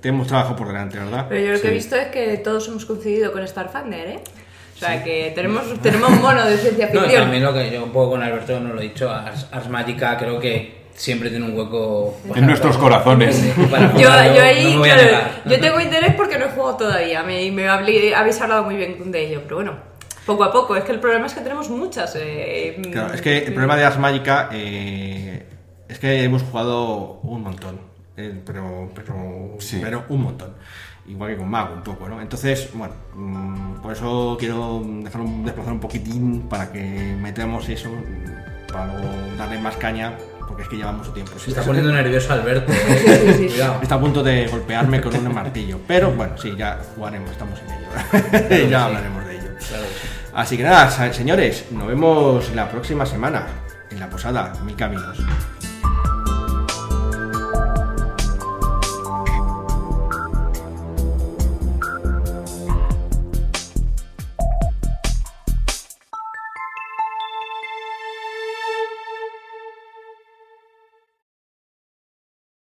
tenemos trabajo por delante, ¿verdad? Pero yo lo que he Sí. visto es que todos hemos coincidido con Starfinder, ¿eh? O sea, que tenemos, tenemos un mono de ciencia No, ficción. también lo que yo un poco con Alberto no lo he dicho, Ars, Ars Magica creo que siempre tiene un hueco En nuestros corazones. para Yo, yo ahí, no claro, yo tengo interés porque no he jugado todavía. Me, me hablé- habéis hablado muy bien de ello, pero bueno, poco a poco. Es que el problema es que tenemos muchas. eh, Claro, es que el problema de Ars Magica eh, es que hemos jugado un montón, eh, pero, pero, Sí. pero un montón. Igual que con Mago, un poco, ¿no? Entonces, bueno, mm, por eso quiero dejar un, desplazar un poquitín para que metamos eso, para luego darle más caña, porque es que lleva mucho tiempo. Se está poniendo nervioso Alberto, eh. Sí, sí, sí. Cuidado. Está a punto de golpearme con un martillo. Pero bueno, sí, ya jugaremos, estamos en ello. ya hablaremos de ello. Claro que. Así que nada, señores, nos vemos la próxima semana en la posada Mil Caminos.